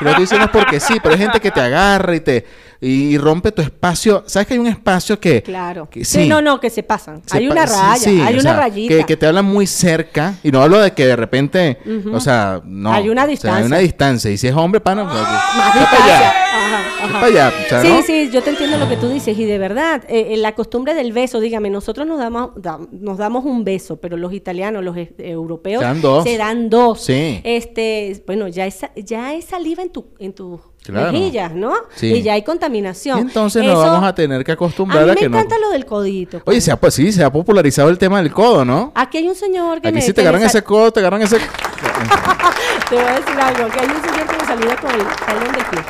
Lo estoy diciendo es porque sí, pero hay gente que te agarra y te y rompe tu espacio. ¿Sabes que hay un espacio que... Claro. que sí. no, no, que se pasan. se hay una raya, sí, hay una sea, rayita. Que, que te hablan muy cerca. Y no hablo de que de repente, o sea, no. Hay una O sea, distancia. hay una distancia. Y si es hombre, pana, pues, Más ve para distancia. allá. Ajá, Ve ajá. para allá. O sea, sí, ¿no? sí, yo te entiendo lo que tú dices y de verdad, eh, eh, la costumbre del beso, dígame, nosotros nos damos, da- nos damos un beso, pero los italianos, los eh, europeos, Se dan dos. se dan dos. Sí. Este, bueno, ya es, ya es saliva en tu, en tus Claro. mejillas, ¿no? Sí. Y ya hay contaminación. Y entonces Eso- nos vamos a tener que A acostumbrar mí a, me que no. encanta lo del codito. Oye, se ha, pues, sí, se ha popularizado el tema del codo, ¿no? Aquí hay un señor que Aquí me si te me agarran ese codo, te agarran ese... Te voy a decir algo, que hay un señor que me saluda con el talón del pie.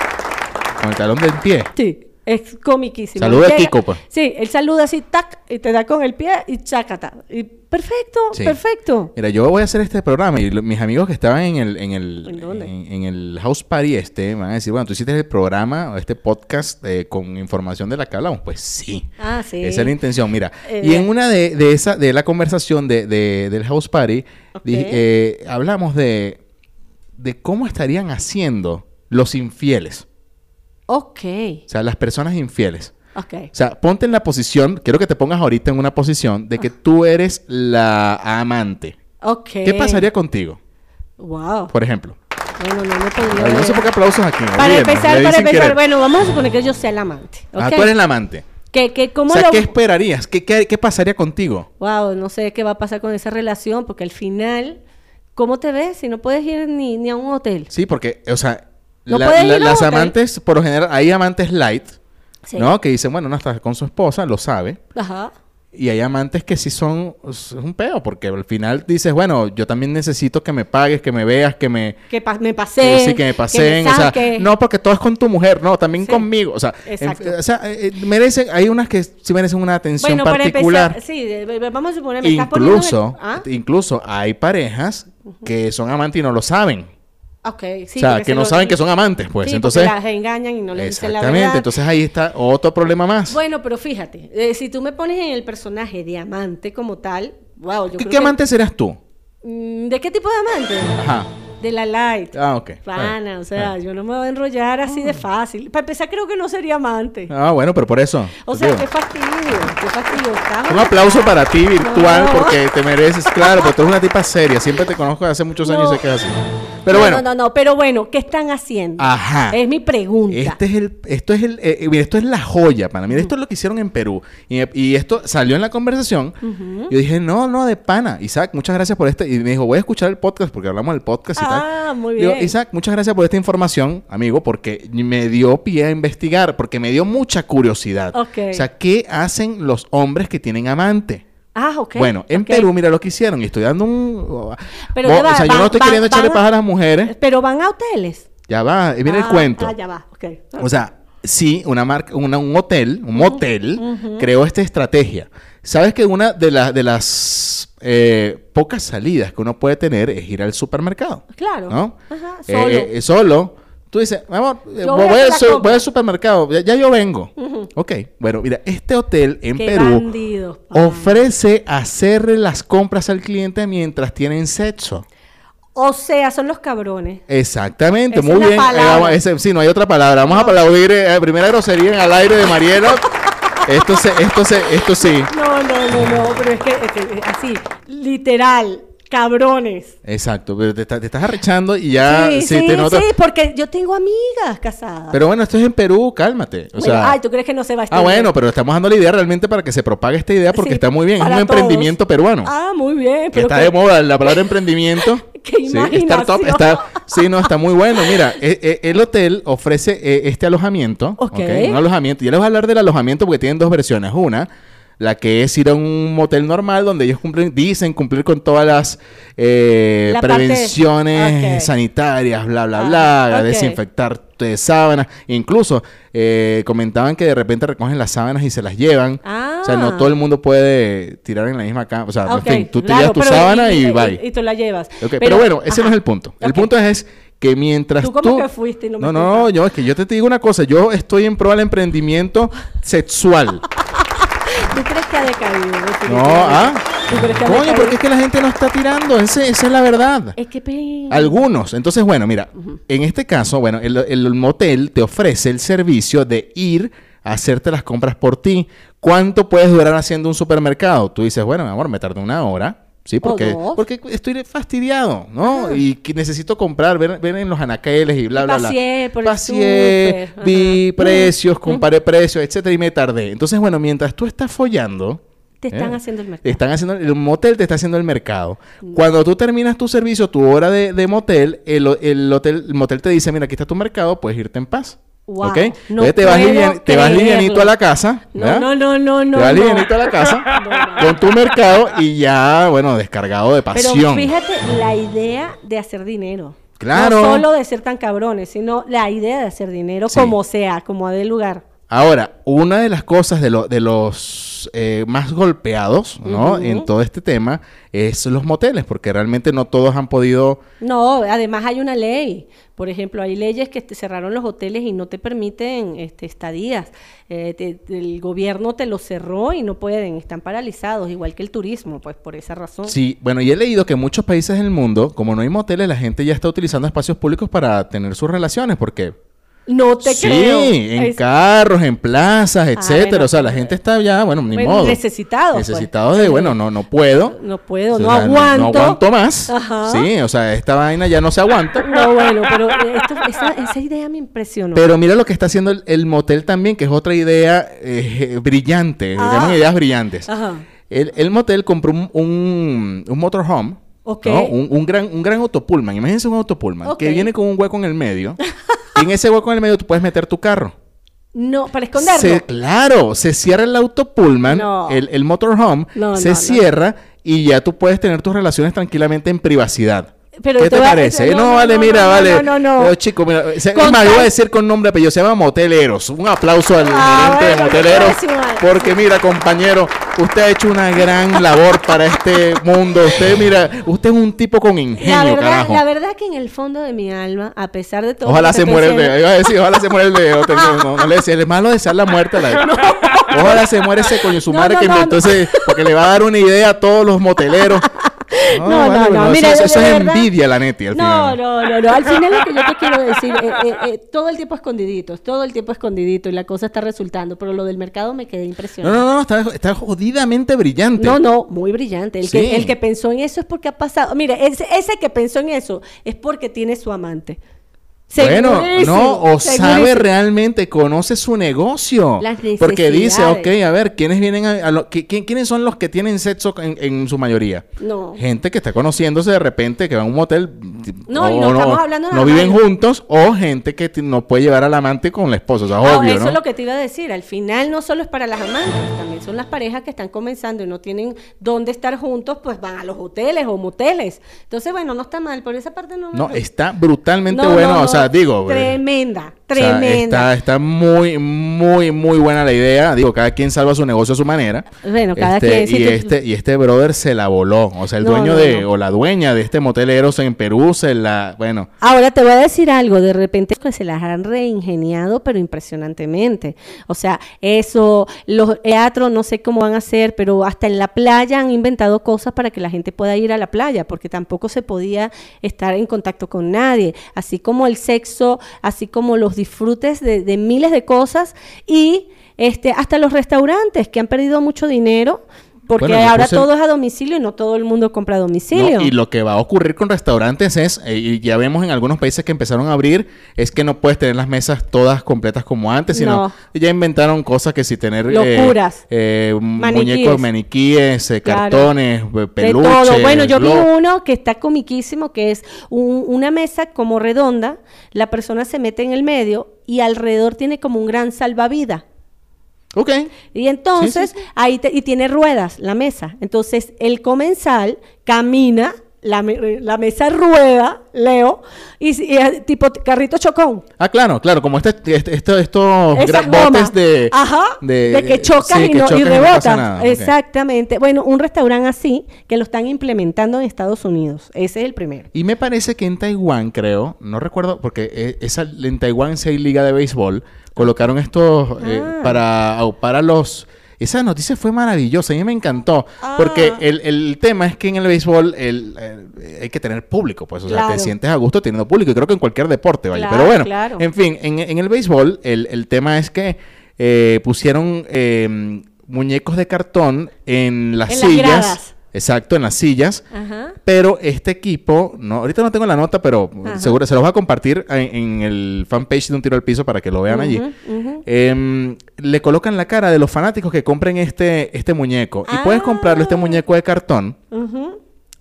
Con el talón del pie. Sí, es comiquísimo. Saluda a Kiko, pues. Sí, él saluda así, tac, y te da con el pie y chácata. Y perfecto, Sí. perfecto. Mira, yo voy a hacer este programa y lo- mis amigos que estaban en el, en el, ¿En dónde? en- en el house party este me van a decir, bueno, tú hiciste el programa o este podcast eh, con información de la que hablamos. Pues sí. Ah, sí. Esa es la intención, mira. Eh, y en una de, de esa, de la conversación de, de- del house party, Ok. dije, eh, hablamos de, de cómo estarían haciendo los infieles. Ok, O sea, las personas infieles. ok. O sea, ponte en la posición, quiero que te pongas ahorita en una posición de que tú eres la amante. Ok. ¿Qué pasaría contigo, Wow. por ejemplo? Bueno, no me podría Ay, no sé por qué aplausos aquí. Para empezar, para empezar, querer. bueno, vamos a suponer que yo sea el amante. Ah, ¿ok? tú eres la amante. ¿Qué, qué, O cómo sea, lo... ¿qué esperarías? ¿Qué, qué, qué pasaría contigo? Wow, no sé qué va a pasar con esa relación, porque al final, ¿cómo te ves si no puedes ir ni, ni a un hotel? Sí, porque, o sea, No La- puedes la- ir a las amantes, por lo general, hay amantes light, Sí. ¿no? Que dicen, bueno, no está con su esposa, lo sabe. Ajá. Y hay amantes que sí son es un peo, porque al final dices, bueno, yo también necesito que me pagues, que me veas, que me... Que pa- me que pasé. sí, que me pasen, o sea, no porque todo es con tu mujer, no, también Sí. conmigo, o sea, en- o sea, eh, eh, merecen, hay unas que sí merecen una atención Bueno, para particular. empezar, sí, vamos a suponer, me estás poniendo... Incluso, ¿Ah? incluso hay parejas que son amantes y no lo saben. Ok, sí. o sea, que se no lo- saben que son amantes, pues. sí, entonces, las engañan y no les dicen la exactamente. verdad. Entonces ahí está otro problema más. Bueno, pero fíjate, eh, si tú me pones en el personaje de amante como tal, wow, yo ¿Qué, creo qué que- amante serás tú? Mm, ¿De qué tipo de amante? Ajá. De la light. Ah, ok. Pana, o sea, Ah. yo no me voy a enrollar así de fácil. Para empezar, creo que no sería amante. Ah, bueno, pero por eso. O sea, digo. qué fastidio, qué fastidio. Estamos Un aplauso acá. para ti virtual No. porque te mereces, claro, porque tú eres una tipa seria. Siempre te conozco de hace muchos años y sé que es así. Pero no, bueno, No, no, no, pero bueno, ¿qué están haciendo? Ajá. Es mi pregunta. Este es el, esto es el, eh, eh, mira, esto es la joya para mí. Esto es lo que hicieron en Perú. Y, y esto salió en la conversación. Yo dije, no, no, de pana. Isaac, muchas gracias por este. Y me dijo, voy a escuchar el podcast porque hablamos del podcast y tal. Ah, muy Digo, bien. Isaac, muchas gracias por esta información, amigo, porque me dio pie a investigar, porque me dio mucha curiosidad. Ok. O sea, ¿qué hacen los hombres que tienen amante? Ah, ok. Bueno, en. Perú, mira lo que hicieron. Y estoy dando un. Pero Bo- ya va, o sea, yo no estoy van- queriendo echarle paja a las mujeres. Pero van a hoteles. Ya va, y viene el Ah, cuento. Ah, ya va, ok. O sea, sí, una marca, una- un hotel, un motel, creó esta estrategia. Sabes que una de, las de las eh, pocas salidas que uno puede tener es ir al supermercado. Claro. ¿No? Ajá, Eh, solo. eh, solo. Tú dices, amor, eh, voy, al su- voy supermercado, ya, ya yo vengo. Ok, bueno, mira, este hotel en Qué Perú bandidos, ofrece hacerle las compras al cliente mientras tienen sexo. O sea, son los cabrones. Exactamente, Esa muy es bien. Eh, palabra. vamos- ese- sí, no hay otra palabra. Vamos a aplaudir eh, primera grosería en al aire de Marielo. esto se, esto se, esto sí. No, no, no, no, pero es que, es que, así, literal, cabrones. Exacto, pero te, está- te estás arrechando y ya sí, sí, te sí, porque yo tengo amigas casadas. Pero bueno, esto es en Perú, cálmate. O Bueno, sea, ay, ¿tú crees que no se va a ah, extender? bueno, pero estamos dando la idea realmente para que se propague esta idea porque Sí, está muy bien. Es un emprendimiento peruano. Ah, muy bien. que está que- de moda la palabra emprendimiento. ¡Qué Sí, startup, imaginación! está, sí, no, está muy bueno. Mira, eh, eh, el hotel ofrece eh, este alojamiento. Ok. Un alojamiento. Ya les voy a hablar del alojamiento porque tienen dos versiones. Una, la que es ir a un motel normal donde ellos cumplen, dicen cumplir con todas las eh, La prevenciones sanitarias, bla, bla, Ah, bla, ok. desinfectar eh, sábanas. Incluso eh, comentaban que de repente recogen las sábanas y se las llevan. O sea, no Ah. todo el mundo puede tirar en la misma cama. O sea, en fin, tú te claro, llevas tu sábana y, bye. Y, tú la llevas. Pero, bueno, ese no es el punto. El punto es que mientras Tú tú... que fuiste y no me No, no, yo es que yo te digo una cosa. Yo estoy en pro del emprendimiento sexual. ¿Tú crees que ha decaído? no? ¿ah? ¿Tú crees que ha Coño, decaído? porque es que la gente no está tirando. Ese- esa es la verdad. Es que Algunos. Entonces, bueno, mira, en este caso, bueno, el, el motel te ofrece el servicio de ir a hacerte las compras por ti. ¿Cuánto puedes durar haciendo un supermercado? Tú dices, bueno, mi amor, me tardo una hora. Sí, porque, porque estoy fastidiado, ¿no? Y que necesito comprar, ver, ver en los anaqueles y bla, bla, bla. Paseé por Paseé, vi ajá. precios, comparé precios, etcétera, y me tardé. Entonces, bueno, mientras tú estás follando, Te están ¿Eh? haciendo el te mercado. están haciendo, el motel te está haciendo el mercado. Cuando tú terminas tu servicio, tu hora de, de motel, el, el hotel, el motel te dice, mira, aquí está tu mercado, puedes irte en paz. Wow, ¿Ok? no Entonces te vas, livian- te vas livianito a la casa. No, no, no, no, no. te vas no. livianito a la casa con tu mercado y ya, bueno, descargado de Pero pasión. fíjate la idea de hacer dinero. Claro. No solo de ser tan cabrones, sino la idea de hacer dinero Sí. como sea, como dé lugar. Ahora, una de las cosas de, lo- de los eh, más golpeados, ¿no? En todo este tema es los moteles, porque realmente no todos han podido No, además hay una ley. Por ejemplo, hay leyes que te cerraron los hoteles y no te permiten este, estadías. Eh, te- el gobierno te los cerró y no pueden, están paralizados, igual que el turismo, pues por esa razón. Sí, bueno, y he leído que en muchos países del mundo, como no hay moteles, la gente ya está utilizando espacios públicos para tener sus relaciones, porque No te sí, creo. en Es- carros, en plazas, etcétera. bueno, o sea, la pues, gente está ya, bueno, ni bueno, modo. necesitados, pues. Necesitados de, bueno, no, no puedo. No puedo, O no aguanto. No aguanto más. Ajá. Sí, o sea, esta vaina ya no se aguanta. No, bueno, pero esto- esa, esa idea me impresionó. Pero mira lo que está haciendo el, el motel también, que es otra idea eh, brillante. Ah. Llaman ideas brillantes. Ajá. El, el motel compró un, un, un motorhome. Ok. ¿no? Un, un gran, un gran autopullman. Imagínense un autopullman Ok. que viene con un hueco en el medio. y en ese hueco en el medio tú puedes meter tu carro. No, para esconderlo. Se- claro, se cierra el auto Pullman, No. el, el motorhome, No, se no, cierra y ya tú puedes tener tus relaciones tranquilamente en privacidad. Pero ¿Qué te va- parece? no, No, no, vale, mira, vale. no, no, no. Chico, mira, es más, yo voy a decir con nombre, pero se llama Moteleros. Un aplauso al Ah, gerente de Moteleros. Porque mira, compañero, usted ha hecho una gran labor para este mundo. Usted, mira, usted es un tipo con La ingenio, verdad, carajo. la verdad que en el fondo de mi alma, a pesar de todo. Ojalá se muera el dedo. Iba a decir, ojalá se muera el dedo. No, no, le decía, es malo desear la muerte a la Ojalá se muera ese coño su madre que inventó ese. Porque le va a dar una idea a todos los moteleros. No, no, vale, no, mira, eso, es verdad- envidia, la neti, al No, final. no, no, no. Al final lo que yo te quiero decir, eh, eh, eh, todo el tiempo escondidito, todo el tiempo escondidito y la cosa está resultando, pero lo del mercado me quedé No, impresionada. no, no, está, está jodidamente brillante. No, no, muy brillante. El, Sí. que, el que pensó en eso es porque ha pasado. Mire, ese, ese que pensó en eso es porque tiene su amante. Bueno, no, o sabe realmente, conoce su negocio. Las Porque dice, ok, a ver, ¿quiénes vienen a, a lo- qui- qui- ¿quiénes son los que tienen sexo en, en su mayoría? No. Gente que está conociéndose de repente, que va a un motel. No, y no estamos hablando No nada viven juntos, o gente que no puede llevar al amante con la esposa. O sea, Ah, obvio, eso ¿no? es lo que te iba a decir. Al final no solo es para las amantes, también son las parejas que están comenzando y no tienen dónde estar juntos, pues van a los hoteles o moteles. Entonces, bueno, no está mal, por esa parte no No, está brutalmente No, bueno. no, o no, eh, Tremenda, o sea, tremenda. está, está muy, muy, muy buena la idea. Digo, cada quien salva su negocio a su manera. Bueno, cada Este, quien, si Y tú- este, y este brother se la voló. O sea, el No, dueño no, de, no. o la dueña de este motel Eros en Perú se la. Bueno. Ahora te voy a decir algo, de repente se las han reingeniado, pero impresionantemente. O sea, eso, los teatros no sé cómo van a hacer, pero hasta en la playa han inventado cosas para que la gente pueda ir a la playa, porque tampoco se podía estar en contacto con nadie. Así como el sexo, así como los disfrutes de, de miles de cosas y este hasta los restaurantes que han perdido mucho dinero. Porque Bueno, ahora puse- todo es a domicilio y no todo el mundo compra a domicilio. No, y lo que va a ocurrir con restaurantes es, eh, y ya vemos en algunos países que empezaron a abrir, es que no puedes tener las mesas todas completas como antes, sino No. ya inventaron cosas que si tener eh, Locuras. eh, Maniquíes. muñecos, maniquíes, eh, Claro. cartones, eh, De peluches. todo. Bueno, yo vi uno que está comiquísimo, que es un- una mesa como redonda, la persona se mete en el medio y alrededor tiene como un gran salvavidas. Ok. Y entonces, Sí, sí, sí. ahí te- y tiene ruedas la mesa. Entonces, el comensal camina, la, la mesa rueda, Leo, y, y es tipo carrito chocón. Ah, claro, claro, como este, este- esto- estos botes de, Ajá, de, que chocas sí, y, no, y rebotas. Exactamente. Bueno, un restaurante así que lo están implementando en Estados Unidos. Ese es el primero. Y me parece que en Taiwán, creo, no recuerdo, porque eh, esa, en Taiwán sí hay liga de béisbol, colocaron estos eh, Ah. para, para los... Esa noticia fue maravillosa, a mí me encantó, Ah. porque el, el tema es que en el béisbol el, hay que tener público, pues, o sea, te sientes a gusto teniendo público, y creo que en cualquier deporte, vaya. Claro, Pero bueno, claro. en fin, en, en el béisbol el, el tema es que eh, pusieron eh, muñecos de cartón en las En sillas. Exacto, en las sillas. Ajá. Pero este equipo, no, ahorita no tengo la nota, pero Ajá. seguro se los voy a compartir en, en el fanpage de Un Tiro al Piso para que lo vean allí. Em, le colocan la cara de los fanáticos que compren este, este muñeco. Y puedes comprarlo, este Ah. muñeco de cartón.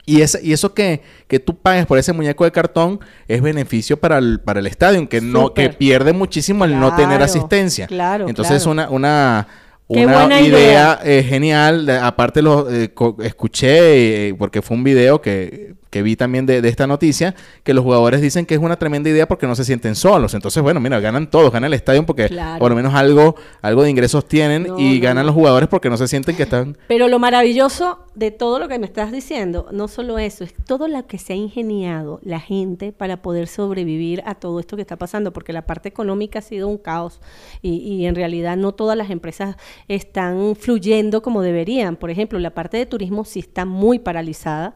Y, ese, y eso que, que tú pagues por ese muñeco de cartón es beneficio para el, para el estadio, que no que pierde muchísimo al no tener asistencia. claro, Entonces claro. una una Qué una buena idea, eh, genial. Aparte lo eh, escuché eh, porque fue un video que, que vi también de, de esta noticia que los jugadores dicen que es una tremenda idea porque no se sienten solos. Entonces, bueno, mira, ganan todos, gana el estadio porque Claro. por lo menos algo algo de ingresos tienen No, y no, ganan no. los jugadores porque no se sienten que están Pero lo maravilloso de todo lo que me estás diciendo, no solo eso, es todo lo que se ha ingeniado la gente para poder sobrevivir a todo esto que está pasando, porque la parte económica ha sido un caos y, y en realidad no todas las empresas están fluyendo como deberían. Por ejemplo, la parte de turismo sí está muy paralizada,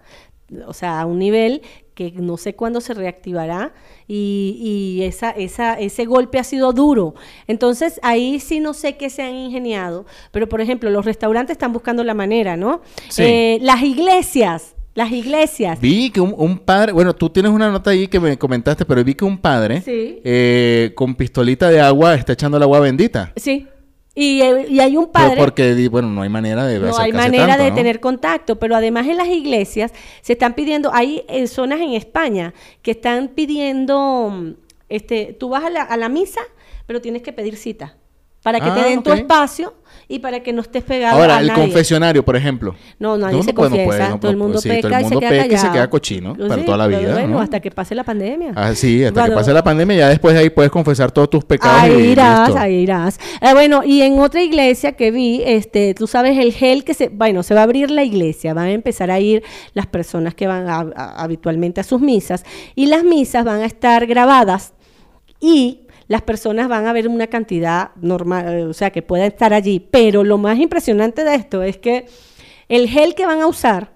o sea, a un nivel que no sé cuándo se reactivará y, y esa, esa, ese golpe ha sido duro. Entonces ahí sí no sé qué se han ingeniado, pero por ejemplo los restaurantes están buscando la manera, ¿no? Sí. Eh, las iglesias, las iglesias. Vi que un, un padre, bueno, tú tienes una nota ahí que me comentaste, pero vi que un padre Sí. eh, con pistolita de agua está echando el agua bendita. Sí. Y, eh, y hay un Pero padre. Porque, bueno, no hay manera de No hay manera tanto, de ¿no? tener contacto, pero además en las iglesias se están pidiendo, hay eh, zonas en España que están pidiendo mm, este, tú vas a la, a la misa, pero tienes que pedir cita para que te Ah, den tu ok. espacio y para que no estés pegado Ahora, a el nadie. confesionario, por ejemplo. No, nadie No, se no puede, no confiesa, puede, no todo el mundo sí, peca todo el y se mundo queda peca y se queda cochino Pues para toda la vida, Bueno, ¿no? hasta que pase la pandemia. Ah, sí, hasta Cuando- que pase la pandemia, ya después de ahí puedes confesar todos tus pecados. Ahí y irás, ahí irás. Eh, bueno, y en otra iglesia que vi, este, tú sabes, el gel que se, bueno, se va a abrir la iglesia, van a empezar a ir las personas que van a- a- habitualmente a sus misas, y las misas van a estar grabadas y las personas van a ver una cantidad normal, eh, o sea, que pueda estar allí. Pero lo más impresionante de esto es que el gel que van a usar,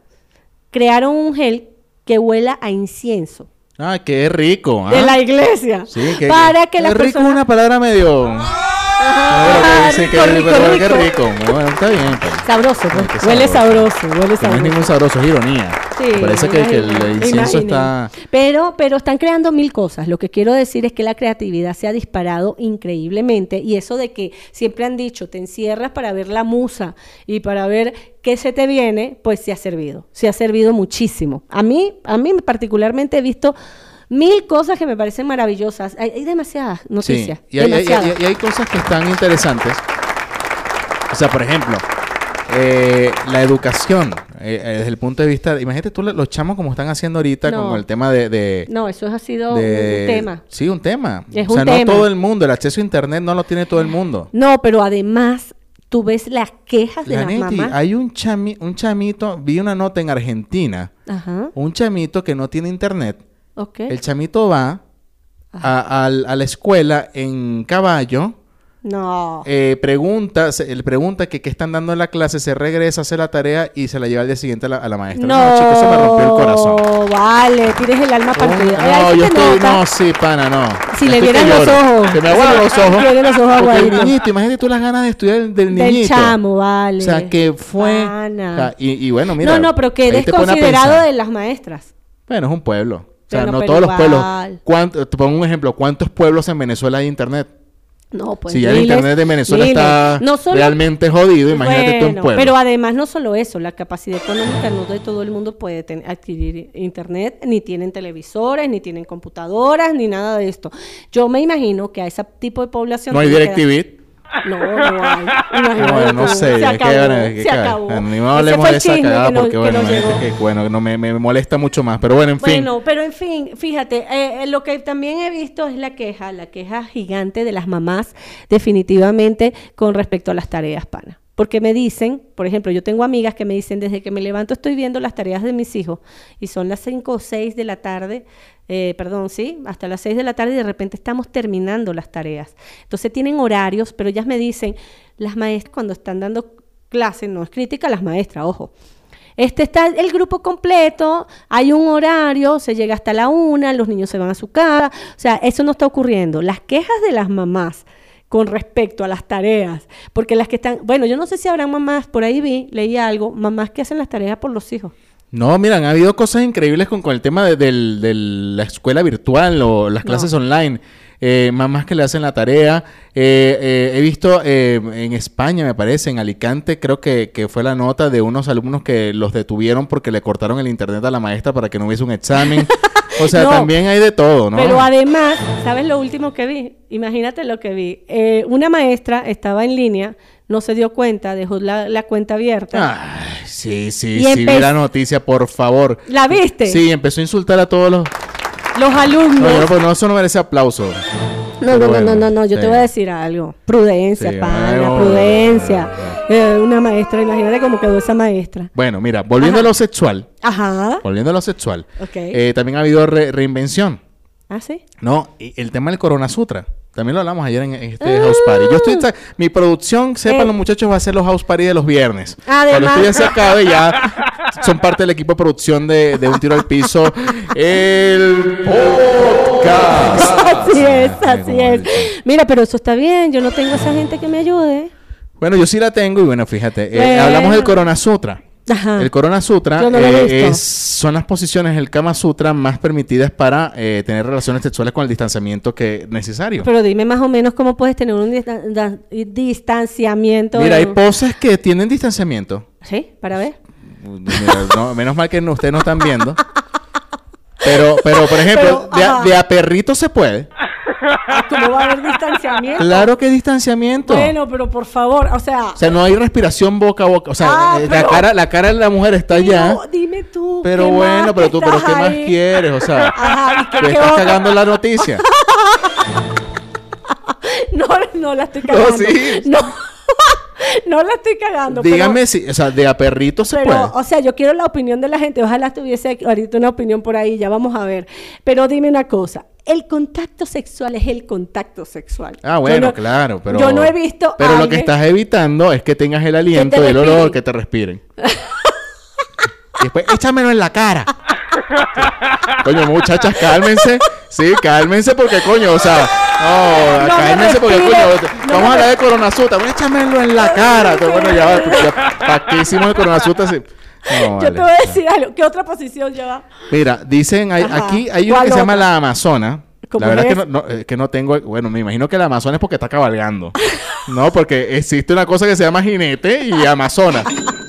crearon un gel que huela a incienso Ah, qué rico. de ¿ah? la iglesia. Sí, que, para que qué las rico es personas... una palabra medio. Ah, Sí, rico, que- rico, pero qué rico. rico. Bueno, está bien. pues. Sabroso, pues. Huele sabroso. sabroso, huele Que no es sabroso. ningún sabroso, es ironía. Sí, Parece que, que el incienso está. Pero, pero están creando mil cosas. Lo que quiero decir es que la creatividad se ha disparado increíblemente y eso de que siempre han dicho, te encierras para ver la musa y para ver qué se te viene, pues se ha servido. Se ha servido muchísimo. A mí, a mí particularmente he visto mil cosas que me parecen maravillosas. Hay, hay demasiadas noticias. Sí, y hay, hay- demasiadas. y hay cosas que están interesantes. O sea, por ejemplo, eh, la educación, eh, eh, desde el punto de vista, imagínate tú los chamos como están haciendo ahorita No. con el tema de... de- No, eso ha sido de- un tema. Sí, un tema. Es o sea, un no tema. todo el mundo, el acceso a internet no lo tiene todo el mundo. No, pero además tú ves las quejas de La las mamás. hay un, chami- un chamito, vi una nota en Argentina, Ajá, un chamito que no tiene internet. ok. El chamito va a, a la escuela en caballo, No. eh, pregunta, se, le pregunta que qué están dando en la clase, se regresa, hace la tarea y se la lleva al día siguiente a la, a la maestra. No, chicos, eso me rompió el corazón. vale, tienes el alma partida. Ay, no, yo estoy, nota. no, sí, pana, no. Si Yo le vieran los ojos. Que me aguan los ojos. Tiene los ojos Porque el niñito, imagínate tú las ganas de estudiar del, del Del niñito. chamo, vale. O sea, que fue... Pana. o sea, y, y bueno, mira. no, no, pero que desconsiderado de las maestras. Bueno, es un pueblo. O sea, no todos los pueblos. igual. ¿Cuánto- te pongo un ejemplo. ¿Cuántos pueblos en Venezuela hay internet? No, pues si ya el internet de Venezuela miles. está No solo- realmente jodido, imagínate tú en Bueno, pueblo. Pero además no solo eso, la capacidad económica no de todo el mundo puede ten- adquirir internet, ni tienen televisores, ni tienen computadoras, ni nada de esto. Yo me imagino que a ese tipo de población... no hay DirecTV. No, no hay. Imagínate Bueno, no sé. Se acabó, bueno, es que, se acabó. Ni Ese no hablemos de esa cagada que nos- porque, que bueno, llegó. que, bueno, no me, me molesta mucho más. Pero bueno, en fin. Bueno, pero en fin, fíjate, eh, eh, lo que también he visto es la queja, la queja gigante de las mamás, definitivamente, con respecto a las tareas, pana. Porque me dicen, por ejemplo, yo tengo amigas que me dicen, desde que me levanto estoy viendo las tareas de mis hijos y son las 5 o 6 de la tarde, eh, perdón, sí, hasta las 6 de la tarde y de repente estamos terminando las tareas. Entonces tienen horarios, pero ellas me dicen, las maestras cuando están dando clase, no es crítica las maestras, ojo, este está el grupo completo, hay un horario, se llega hasta la una, los niños se van a su casa. O sea, eso no está ocurriendo. Las quejas de las mamás con respecto a las tareas, porque las que están, bueno, yo no sé si habrán mamás, por ahí vi, leí algo, mamás que hacen las tareas por los hijos. No, mira, han habido cosas increíbles con, con el tema de, de la escuela virtual o las clases online. Eh, mamás que le hacen la tarea. Eh, eh, he visto eh, en España, me parece, en Alicante, creo que, que fue la nota de unos alumnos que los detuvieron porque le cortaron el internet a la maestra para que no hubiese un examen. O sea, No. también hay de todo, ¿no? Pero además, ¿sabes lo último que vi? Imagínate lo que vi. Eh, una maestra estaba en línea, no se dio cuenta, dejó la, la cuenta abierta. Ay, sí, sí, Y sí, vi la noticia, por favor. ¿La viste? Sí, empezó a insultar a todos los... Los alumnos. No, no, pues no, eso no merece aplauso. No, no, bueno, no, no, no, yo sí. te voy a decir algo. Prudencia, Sí, pana, bueno. prudencia. Eh, una maestra, imagínate cómo quedó esa maestra. Bueno, mira, volviendo Ajá. a lo sexual, Ajá. volviendo a lo sexual, Ok. eh, también ha habido re- reinvención, ¿Ah, sí? ¿no? El tema del Corona Sutra, también lo hablamos ayer en, este House Party. Yo estoy, ta- mi producción, sepan Eh. los muchachos, va a hacer los House Party de los viernes. Además- Cuando esto ya se acabe, ya son parte del equipo de producción de, de Un Tiro al Piso, el podcast. Así es, así es. Mira, pero eso está bien, yo no tengo esa gente que me ayude. Bueno, yo sí la tengo y bueno, fíjate, eh, Bueno. hablamos del Corona Sutra. Ajá. El Corona Sutra no eh, es- son las posiciones del Kama Sutra más permitidas para eh, tener relaciones sexuales con el distanciamiento que necesario. Pero dime más o menos cómo puedes tener un distan- distanciamiento. Mira, hay poses que tienen distanciamiento. ¿Sí? Para ver. Mira, no, menos mal que no- ustedes no están viendo. Pero, pero por ejemplo, Pero, de, a, de a perrito se puede. Ah, ¿Cómo va a haber distanciamiento? Claro que distanciamiento. Bueno, pero por favor, o sea. O sea, no hay respiración boca a boca. O sea, Ah, eh, la, pero- cara, la cara de la mujer está allá. Dime, dime tú. Pero ¿qué bueno, más pero tú, pero ¿qué más quieres? O sea, Ajá, ¿y qué, tú qué estás cagando la noticia. No, no la estoy cagando. sí. No, no la estoy cagando. pero- Dígame si, o sea, de a perrito se Pero, puede. o sea, yo quiero la opinión de la gente. Ojalá tuviese ahorita una opinión por ahí, ya vamos a ver. Pero dime una cosa. El contacto sexual es el contacto sexual. Ah, bueno, no- claro, pero... Yo no he visto. Pero a lo que estás evitando es que tengas el aliento y el respiren. olor que te respiren. y después, échamelo en la cara. coño, muchachas, cálmense. Sí, cálmense porque, coño, o sea... No, No me cálmense porque, coño, vamos a hablar de coronazuta. Bueno, échamelo en la cara. Pero bueno, ya va. ya, ¿Para qué hicimos el coronazuta? si- No, Yo te voy a decir algo. ¿Qué otra posición lleva? Mira, dicen, hay- aquí hay una ¿Cuál que se llama la Amazona. ¿Cómo La verdad es es? que no, no, eh, que no tengo, bueno, me imagino que la Amazona es porque está cabalgando. no, porque existe una cosa que se llama jinete y Amazona.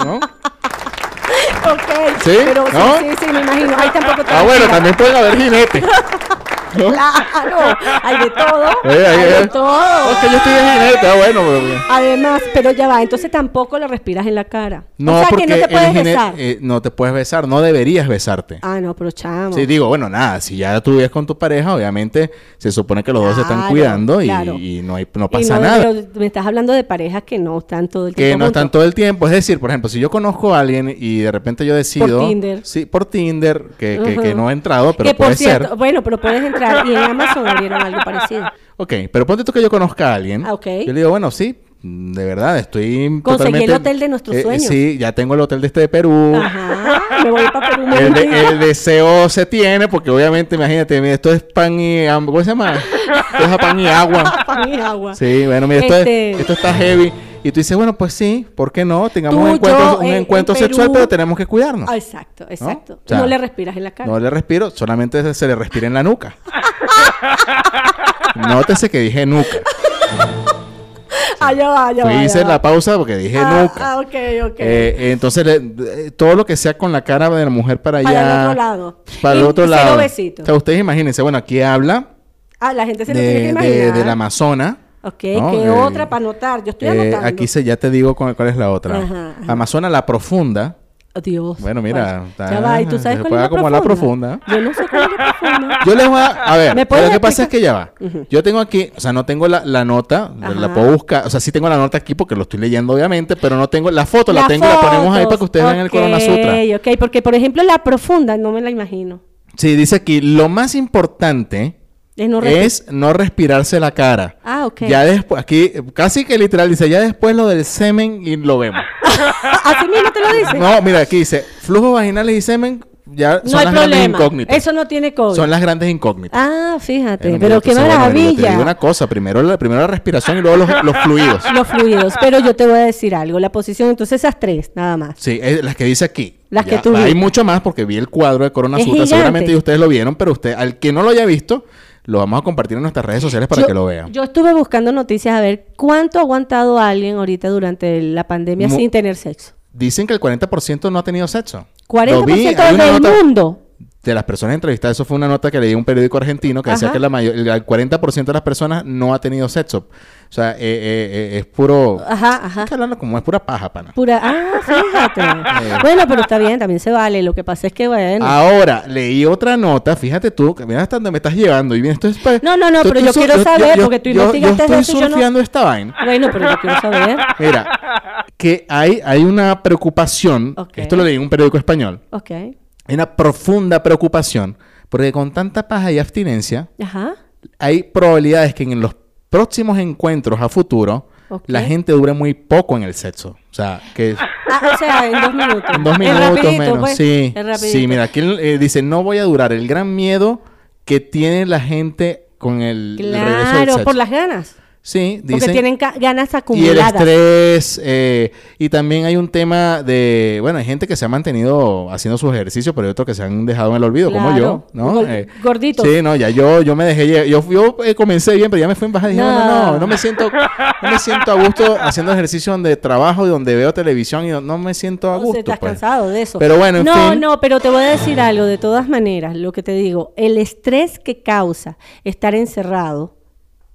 ¿no? Ok. ¿Sí? Pero ¿No? sí, sí, me imagino. Ahí tampoco te Ah, bueno, también pueden haber jinetes. Claro. Hay de todo. Eh, hay eh, de todo. Es que yo estoy de jinete, bueno, pero bien. Además, pero ya va, entonces tampoco le respiras en la cara. No, o sea porque que no te puedes besar. eh, no te puedes besar, no deberías besarte. Ah, no, pero chamo. Sí, digo, bueno, nada, si ya tú vives con tu pareja, obviamente se supone que los dos se están cuidando y, claro. y no, hay, no Y pasa no, nada. Pero me estás hablando de parejas que no están todo el que tiempo no están todo el tiempo. Es decir, por ejemplo, si yo conozco a alguien y de repente yo decido... Por Tinder. Sí, por Tinder, que, que- que no he entrado, pero que por puede cierto, ser. bueno, pero puedes entrar y en Amazon abrieron algo parecido. Ok, pero ponte tú que yo conozca a alguien. Ah, ok. Yo le digo, bueno, sí, de verdad, estoy Conseguí totalmente... el hotel de nuestros eh, sueños. Sí, ya tengo el hotel de este de Perú. Ajá, me voy para Perú. El, de- el deseo se tiene, porque obviamente, imagínate, mira, esto es pan y... ¿Cómo se llama? Esto es pan y agua. Pan y agua. Sí, bueno, mira, esto, Este- es- esto está heavy. Y tú dices, bueno, pues sí, ¿por qué no? Tengamos Tú, un encuentro, yo, un en- encuentro en sexual, pero tenemos que cuidarnos. Ah, exacto, exacto. O sea, no le respiras en la cara. No le respiro, solamente se- le respira en la nuca. Nótese que dije nuca. ah, ya va, ya Fui va. ya hice va. la pausa porque dije ah, nuca. Ah, ok, ok. Eh, entonces, le- eh, todo lo que sea con la cara de la mujer para allá. Para el otro lado. Para el otro lado. besito. O sea, ustedes imagínense, bueno, aquí habla ah, la gente se lo tiene que imaginar. de la Amazona. Ok, ¿no? ¿qué Eh, otra para anotar? Yo estoy eh, anotando. aquí se, ya te digo cuál, cuál es la otra. Ajá, ajá. Amazona la profunda. Oh, Dios. Bueno, mira, Ya va, ¿y tú sabes cuál es la profunda. Yo no sé cuál es la profunda. Yo les voy a... A ver, ¿Me pero puedes lo que pasa es que ya va. Yo tengo aquí, o sea, no tengo la, la nota, la puedo buscar, o sea, sí tengo la nota aquí porque lo estoy leyendo obviamente, pero no tengo la foto, la, tengo, la ponemos ahí para que ustedes vean el Corona Sutra. Ok, ok, porque por ejemplo la profunda no me la imagino. Sí, dice aquí, lo más importante Es no es no respirarse la cara. Ah, ok. Ya después, aquí casi que literal dice, ya después lo del semen y lo vemos. Así mismo te lo dice. no, mira, aquí dice, flujos vaginales y semen ya No son hay las grandes problema. incógnitas. Eso no tiene COVID. Son las grandes incógnitas. Ah, fíjate, Bueno, pero qué bueno, te maravilla. digo una cosa, primero la, primero la respiración y luego los, los fluidos. Los fluidos, pero yo te voy a decir algo, la posición, entonces esas tres, nada más. Sí, es las que dice aquí. Las que tú Hay mucho más porque vi el cuadro de Corona gigante. Seguramente ustedes lo vieron, pero usted, al que no lo haya visto, lo vamos a compartir en nuestras redes sociales para yo, que lo vean. Yo estuve buscando noticias a ver cuánto ha aguantado alguien ahorita durante la pandemia Mu- sin tener sexo. Dicen que el 40% no ha tenido sexo. 40% Lo vi, hay una del nota mundo. De las personas entrevistadas, eso fue una nota que leí en un periódico argentino que decía que la mayor, el 40% de las personas no ha tenido sexo. O sea, eh, eh, eh, es puro... Ajá, ajá. Hablando como es pura paja, pana. Pura, ah, fíjate. Bueno, pero está bien, también se vale. Lo que pasa es que, bueno. Ahora, leí otra nota, fíjate tú, que mira hasta dónde me estás llevando. Y bien, esto es No, no, no, tú- pero tú yo quiero saber, porque tú investigaste Yo estoy no- surfeando esta vaina. Bueno, pero yo quiero saber. Mira, que hay, hay una preocupación, esto lo leí en un periódico español, Ok. Hay una profunda preocupación, porque con tanta paja y abstinencia, Ajá. hay probabilidades que en los próximos encuentros a futuro, la gente dure muy poco en el sexo. O sea, que Ah, o sea, en dos minutos. en dos minutos rapidito, menos. pues. Sí, sí, mira, aquí eh, dice, no voy a durar. El gran miedo que tiene la gente con el, el regreso del Claro, sexo. por las ganas. Sí, Porque tienen ganas Y el acumuladas. estrés, eh, y también hay un tema de, bueno, hay gente que se ha mantenido haciendo sus ejercicios, pero hay otros que se han dejado en el olvido, como yo, ¿no? Eh, gorditos. Sí, no, ya yo, yo me dejé, yo, yo eh, comencé bien, pero ya me fui en bajada y dije, no, no, no, No. no me siento, no me siento a gusto haciendo ejercicio donde trabajo y donde veo televisión y no, no me siento a gusto. estás pues. cansado de eso. Pero bueno, en no, fin. no, pero te voy a decir algo de todas maneras, lo que te digo, el estrés que causa estar encerrado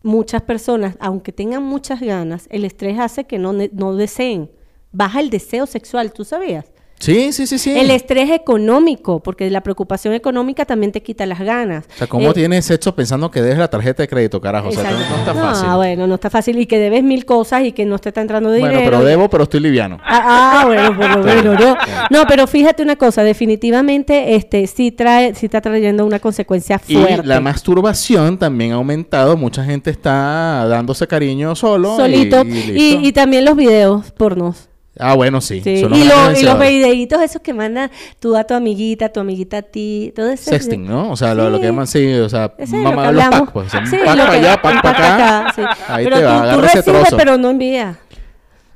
muchas personas, aunque tengan muchas ganas, el estrés hace que no, no deseen. Baja el deseo sexual, ¿tú sabías? Sí, sí, sí, sí. El estrés económico, porque la preocupación económica también te quita las ganas. O sea, ¿cómo Eh, tienes sexo pensando que debes la tarjeta de crédito, carajo? O sea, no, está fácil. bueno, no está fácil. Y que debes mil cosas y que no te está entrando dinero. Bueno, pero debo, pero estoy liviano. Ah, ah, bueno, por lo menos, ¿no? No, pero fíjate una cosa, definitivamente este sí trae, sí está trayendo una consecuencia Y fuerte. la masturbación también ha aumentado. Mucha gente está dándose cariño solo. y- solito. y Y, y también los videos pornos. Ah, bueno, sí. Sí. son los Y, lo- y los videitos esos que manda tú a tu amiguita, tu amiguita a ti, todo eso. Sexting, ¿no? O sea, lo, lo que llaman, sí, o sea, lo mamá, los hablamos. packs, pues. o sea, un Sí, pack lo para allá, pack para acá. sí. Ahí pero te va, tú ese recibes, trozo. pero no envías.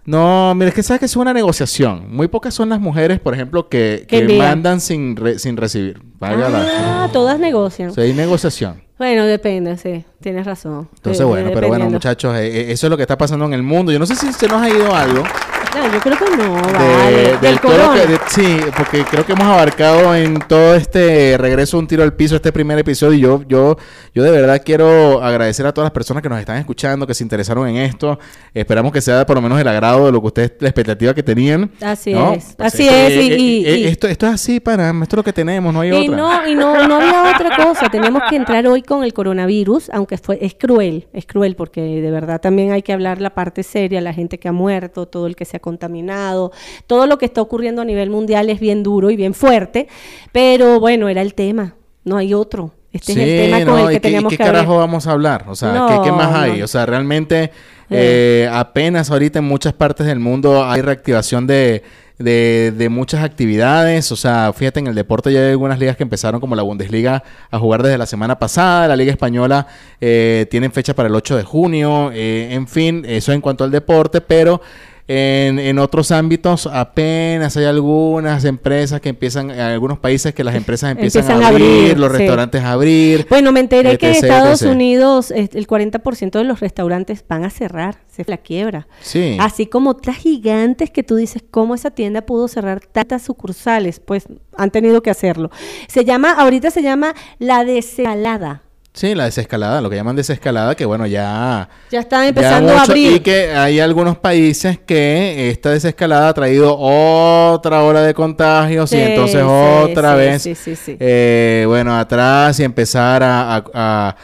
No, mira, es que sabes que es una negociación. Muy pocas son las mujeres, por ejemplo, que, mandan sin, re- sin recibir. La- Ah, todas negocian. O sea, hay negociación. Bueno, depende, sí, tienes razón. Entonces, bueno, pero bueno, muchachos, eh, eh, eso es lo que está pasando en el mundo. Yo no sé si se nos ha ido algo. No, yo creo que no, de- vale. del Del todo lo corona. que- de- sí, porque creo que hemos abarcado en todo este regreso un tiro al piso, este primer episodio. Y yo, yo, yo de verdad quiero agradecer a todas las personas que nos están escuchando, que se interesaron en esto. Esperamos que sea por lo menos el agrado de lo que ustedes, la expectativa que tenían. Así ¿no? es, Pues así esto- es, y- eh, y- eh, y- esto, esto es así para, esto es lo que tenemos, no hay Y otra. no, y no, no había otra cosa. Teníamos que entrar hoy con el coronavirus, aunque fue, es cruel, es cruel porque de verdad también hay que hablar la parte seria, la gente que ha muerto, todo el que se ha contaminado, todo lo que está ocurriendo a nivel mundial es bien duro y bien fuerte, pero bueno, era el tema, no hay otro. Este es el tema con no, el ¿y que qué- y qué que carajo hablar. vamos a hablar? O sea, No, ¿qué, qué más hay? no. O sea, realmente eh, apenas ahorita en muchas partes del mundo hay reactivación de, de, de muchas actividades. O sea, fíjate, en el deporte ya hay algunas ligas que empezaron como la Bundesliga a jugar desde la semana pasada. La Liga Española eh, tiene fecha para el 8 de junio. eh, en fin, eso en cuanto al deporte, pero... En, en otros ámbitos apenas hay algunas empresas que empiezan, en algunos países que las empresas empiezan, Empiezan a a abrir, los sí. restaurantes a abrir. Bueno, me enteré que en Estados etc. Unidos el 40% de los restaurantes van a cerrar, se la quiebra. Sí. Así como otras gigantes que tú dices, ¿cómo esa tienda pudo cerrar tantas sucursales? Pues han tenido que hacerlo. Se llama, ahorita se llama la desescalada. Sí, la desescalada, lo que llaman desescalada, que bueno, ya... Ya están ya empezando a mucho- abrir. Y que hay algunos países que esta desescalada ha traído otra ola de contagios y entonces sí, otra sí, vez, sí, sí, sí. eh, bueno, atrás y empezar a... a- a-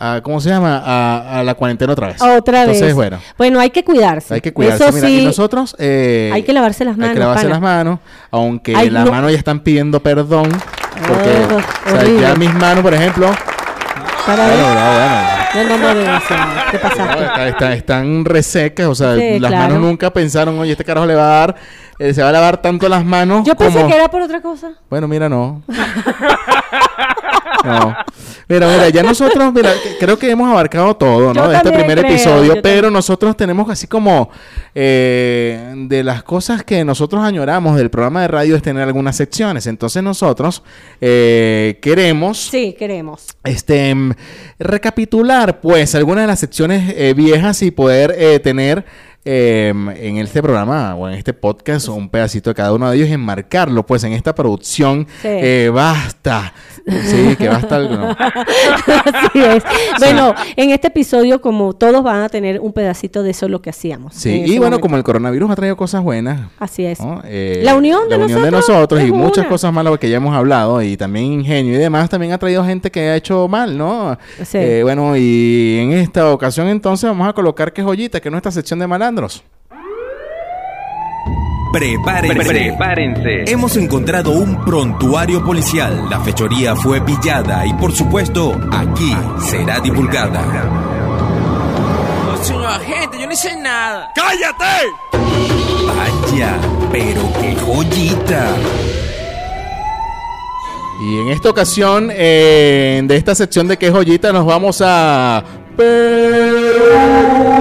a- ¿Cómo se llama? A, a la cuarentena otra vez. Otra entonces, vez. bueno, Bueno, hay que cuidarse. hay que cuidarse. Eso Mira, sí, y nosotros... eh, hay que lavarse las Hay manos, que lavarse pana. las manos, aunque las no. manos ya están pidiendo perdón. Porque, Ah, o sea, ya mis manos, por ejemplo... Para Bueno, ver. bueno, bueno. No, no, no, no, te pasaste. está- está- están resecas, o sea, Sí, las claro. manos nunca pensaron, oye, este carajo le va a dar, eh, se va a lavar tanto las manos Yo pensé como... que era por otra cosa. Bueno, mira, no. no. Mira, mira, ya nosotros, mira, que- creo que hemos abarcado todo, ¿no? Yo de este también primer creo, episodio, yo pero nosotros tenemos así como eh, de las cosas que nosotros añoramos del programa de radio es tener algunas secciones. Entonces nosotros eh, queremos Sí, queremos. este mm, recapitular pues algunas de las secciones eh, viejas y poder eh, tener eh, en este programa o en este podcast un pedacito de cada uno de ellos enmarcarlo pues en esta producción Sí. eh, basta sí que basta. Así es. Bueno, en este episodio, como todos van a tener un pedacito de eso lo que hacíamos. sí y bueno momento. como el coronavirus ha traído cosas buenas Así es. ¿no? Eh, La unión de la unión de nosotros nosotros y muchas cosas malas que ya hemos hablado y también ingenio y demás también ha traído gente que ha hecho mal no Sí. Eh, bueno y en esta ocasión entonces vamos a colocar que joyita que es nuestra sección de Prepárense. Hemos encontrado un prontuario policial. La fechoría fue pillada y por supuesto aquí será divulgada. Señor agente, yo no hice nada. ¡Cállate! Vaya, pero qué joyita. Y en esta ocasión, eh, de esta sección de qué joyita, nos vamos a Perú.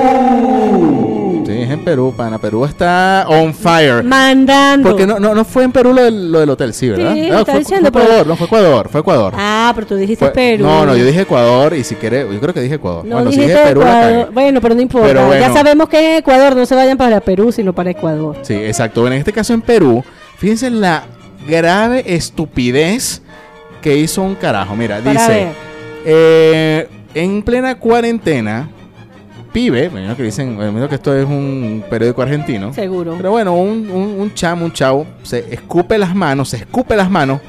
Perú, pana. Perú está on fire. Mandando. Porque no, no, no fue en Perú lo del, lo del hotel, sí, ¿verdad? Sí, No, está fue, diciendo, fue pero- Ecuador, no fue Ecuador, fue Ecuador. Ah, pero tú dijiste Fue- Perú. No, no, yo dije Ecuador y si quiere, yo creo que dije Ecuador. No bueno, si dijiste dije Perú, Ecuador. Bueno, pero no importa. Pero bueno. Ya sabemos que en Ecuador no se vayan para Perú, sino para Ecuador. Sí, exacto. En este caso en Perú, fíjense la grave estupidez que hizo un carajo. Mira, Para dice, eh, En plena cuarentena, pibe, me imagino que dicen, me imagino que esto es un periódico argentino. Seguro. Pero bueno, un, un, un chamo, un chavo, se escupe las manos, se escupe las manos.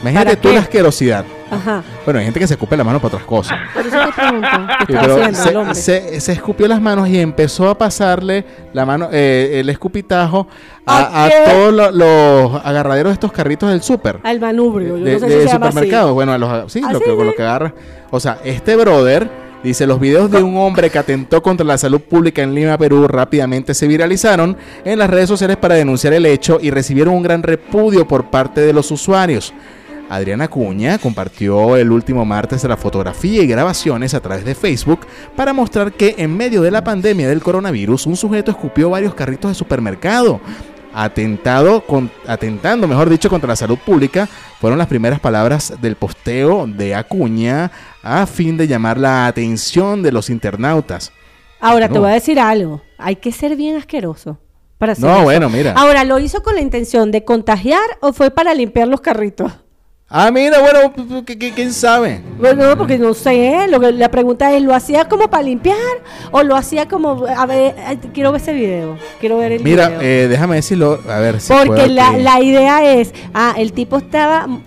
Imagínate ¿Para tú qué? la asquerosidad. Ajá. Bueno, hay gente que se escupe las manos para otras cosas. Por eso te pregunto. ¿Qué Sí, está pero haciendo se, se- se escupió las manos y empezó a pasarle la mano, eh, el escupitajo a, ¿A a qué? todos lo- los agarraderos de estos carritos del súper. Al manubrio. Yo de, no sé de si supermercado. Bueno, a los, sí, ¿Ah, lo sí, que, lo que agarra. O sea, este brother dice: Los videos de un hombre que atentó contra la salud pública en Lima, Perú, rápidamente se viralizaron en las redes sociales para denunciar el hecho y recibieron un gran repudio por parte de los usuarios. Adriana Cuña compartió el último martes la fotografía y grabaciones a través de Facebook para mostrar que en medio de la pandemia del coronavirus un sujeto escupió varios carritos de supermercado. Atentado con, atentando, mejor dicho, contra la salud pública, fueron las primeras palabras del posteo de Acuña a fin de llamar la atención de los internautas. Ahora, te voy a decir algo. Hay que ser bien asqueroso. Para hacer No, eso. bueno, mira. Ahora, ¿lo hizo con la intención de contagiar o fue para limpiar los carritos? Ah, mira, bueno, ¿qu- qu- ¿quién sabe? Bueno, porque no sé. Lo que, la pregunta es, ¿lo hacía como para limpiar o lo hacía como... A ver, quiero ver ese video. Quiero ver el Mira, video. eh, déjame decirlo, a ver si Porque puedo la, la idea es, ah, el tipo estaba mm,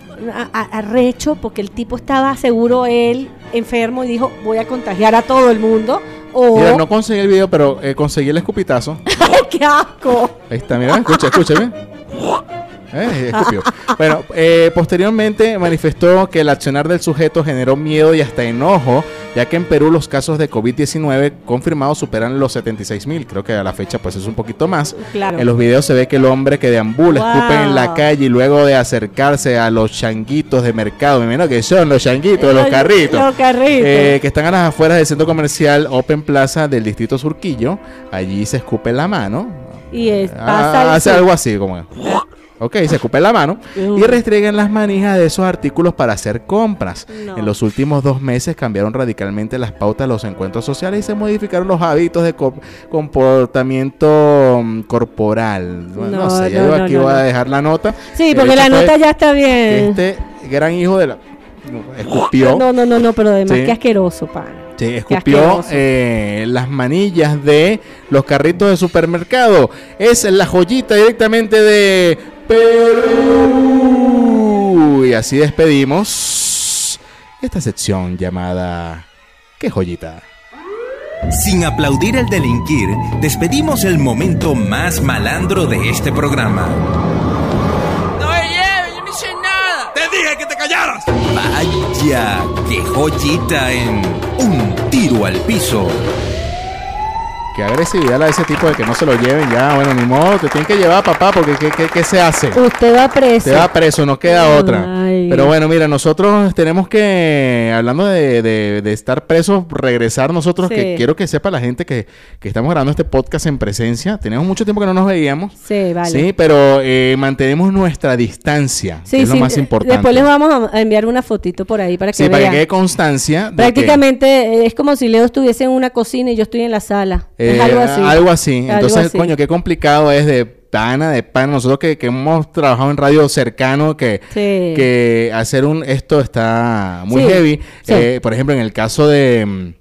arrecho porque el tipo estaba seguro él enfermo y dijo, voy a contagiar a todo el mundo. O, Mira, no conseguí el video, pero eh, conseguí el escupitazo. ¡ay, qué asco! Ahí está, mira, escucha, ¿ven? Eh, escupió. Bueno, eh, posteriormente manifestó que el accionar del sujeto generó miedo y hasta enojo, ya que en Perú los casos de COVID-19 confirmados superan los 76 mil. Creo que a la fecha pues es un poquito más. Claro. En los videos se ve que el hombre que deambula, Wow. escupe en la calle y luego de acercarse a los changuitos de mercado, me imagino que son los changuitos, los carritos. Los carritos. Eh, que están a las afueras del centro comercial Open Plaza del distrito Surquillo. Allí se escupe la mano. y es, Ah, pasa el hace algo así como. Ok, se escupe la mano y restringen las manijas de esos artículos para hacer compras. No. En los últimos dos meses cambiaron radicalmente las pautas de los encuentros sociales y se modificaron los hábitos de co- comportamiento mm, corporal. Bueno, no, No, sé, yo no, aquí voy a dejar la nota. Sí, porque la nota ya está bien. Este gran hijo de la. Escupió. No, no, no, no, pero además Sí. qué asqueroso, pan. Sí, escupió eh, las manillas de los carritos de supermercado. Es la joyita directamente de Perú. Y así despedimos esta sección llamada ¿Qué joyita? Sin aplaudir el delinquir, despedimos el momento más malandro de este programa. No me lleves, yo no hice nada. ¡Te dije que te callaras! Vaya, qué joyita en un tiro al piso. Qué agresividad la de ese tipo de que no se lo lleven ya. Bueno, ni modo, te tienen que llevar papá porque ¿qué, qué, qué se hace? Usted va preso. Se va preso, no queda otra. Ay. Pero bueno, mira, nosotros tenemos que, hablando de, de- de estar presos, regresar nosotros, que quiero que sepa la gente que, que estamos grabando este podcast en presencia. Tenemos mucho tiempo que no nos veíamos. Sí, vale. Sí, pero eh, mantenemos nuestra distancia, que Sí, es lo más eh, importante. Después les vamos a enviar una fotito por ahí para que sí, para que vean. quede constancia. que, Prácticamente eh, es como si Leo estuviese en una cocina y yo estoy en la sala. es eh, algo así. Algo así. Algo Entonces, así. coño, qué complicado es de pana, de pana. Nosotros que, que hemos trabajado en radio cercano, que, Sí. que hacer un esto está muy Sí, heavy. sí. Eh, por ejemplo, en el caso de, mm,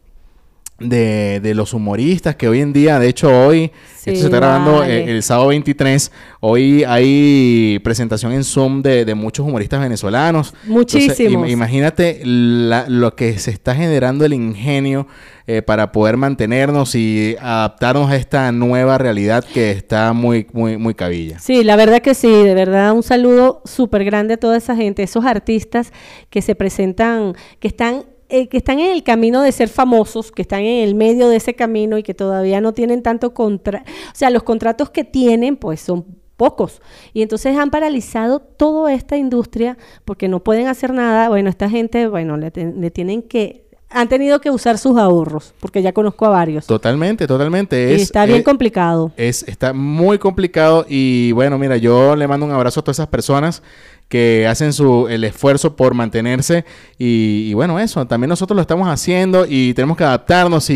de, de los humoristas, que hoy en día, de hecho hoy, Sí, esto se está grabando vale. eh, el sábado 23, hoy hay presentación en Zoom de, de muchos humoristas venezolanos. Muchísimos. im- imagínate la- lo que se está generando el ingenio eh, para poder mantenernos y adaptarnos a esta nueva realidad que está muy, muy, muy cabilla. Sí, la verdad que sí, de verdad un saludo súper grande a toda esa gente, esos artistas que se presentan, que están, eh, que están en el camino de ser famosos, que están en el medio de ese camino y que todavía no tienen tanto contra, o sea, los contratos que tienen pues son pocos y entonces han paralizado toda esta industria porque no pueden hacer nada. Bueno, esta gente, bueno, le, le tienen que han tenido que usar sus ahorros porque ya conozco a varios. Totalmente, totalmente. y Es, está bien eh, complicado. Es, está muy complicado y bueno, mira, yo le mando un abrazo a todas esas personas que hacen su el esfuerzo por mantenerse y, y bueno, eso, también nosotros lo estamos haciendo y tenemos que adaptarnos y,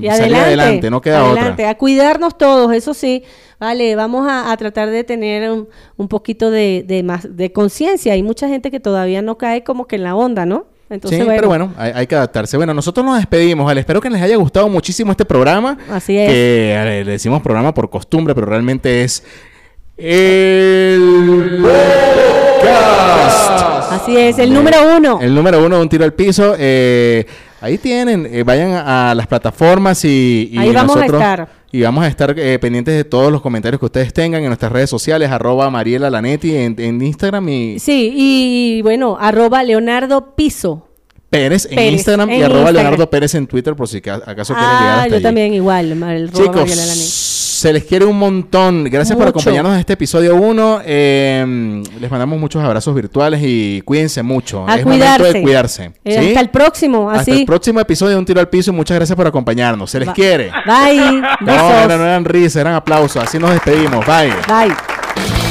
y Y salir adelante, no queda adelante, otra. a cuidarnos todos, eso sí, vale, vamos a, a tratar de tener un, un poquito de, de más de conciencia. Hay mucha gente que todavía no cae como que en la onda, ¿no? Entonces, sí, bueno, pero bueno, hay, hay que adaptarse. Bueno, nosotros nos despedimos, ¿vale? Espero que les haya gustado muchísimo este programa. Así es. Que eh, le decimos programa por costumbre, pero realmente es el podcast. Así es, el número uno. El número uno un tiro al piso. eh, ahí tienen, eh, vayan a, a las plataformas y, y Ahí vamos a nosotros- estar. Y vamos a estar eh, pendientes de todos los comentarios que ustedes tengan en nuestras redes sociales, arroba Mariela Lanetti en, en Instagram y Sí, y bueno, arroba Leonardo Piso. Pérez en Pérez, Instagram y arroba Instagram. Leonardo Pérez en Twitter por si ca- acaso quieren llegar Ah, hasta yo allí. también igual, el Chicos, Mariela Lanetti. Se les quiere un montón. Gracias por acompañarnos en este episodio 1. les mandamos muchos abrazos virtuales y cuídense mucho. A es momento cuidarse. de cuidarse. Eh, ¿sí? Hasta el próximo, Hasta el próximo episodio de Un Tiro al Piso. Muchas gracias por acompañarnos. Se les quiere. Bye. No, eran, no eran risas, eran aplausos. Así nos despedimos. Bye. Bye.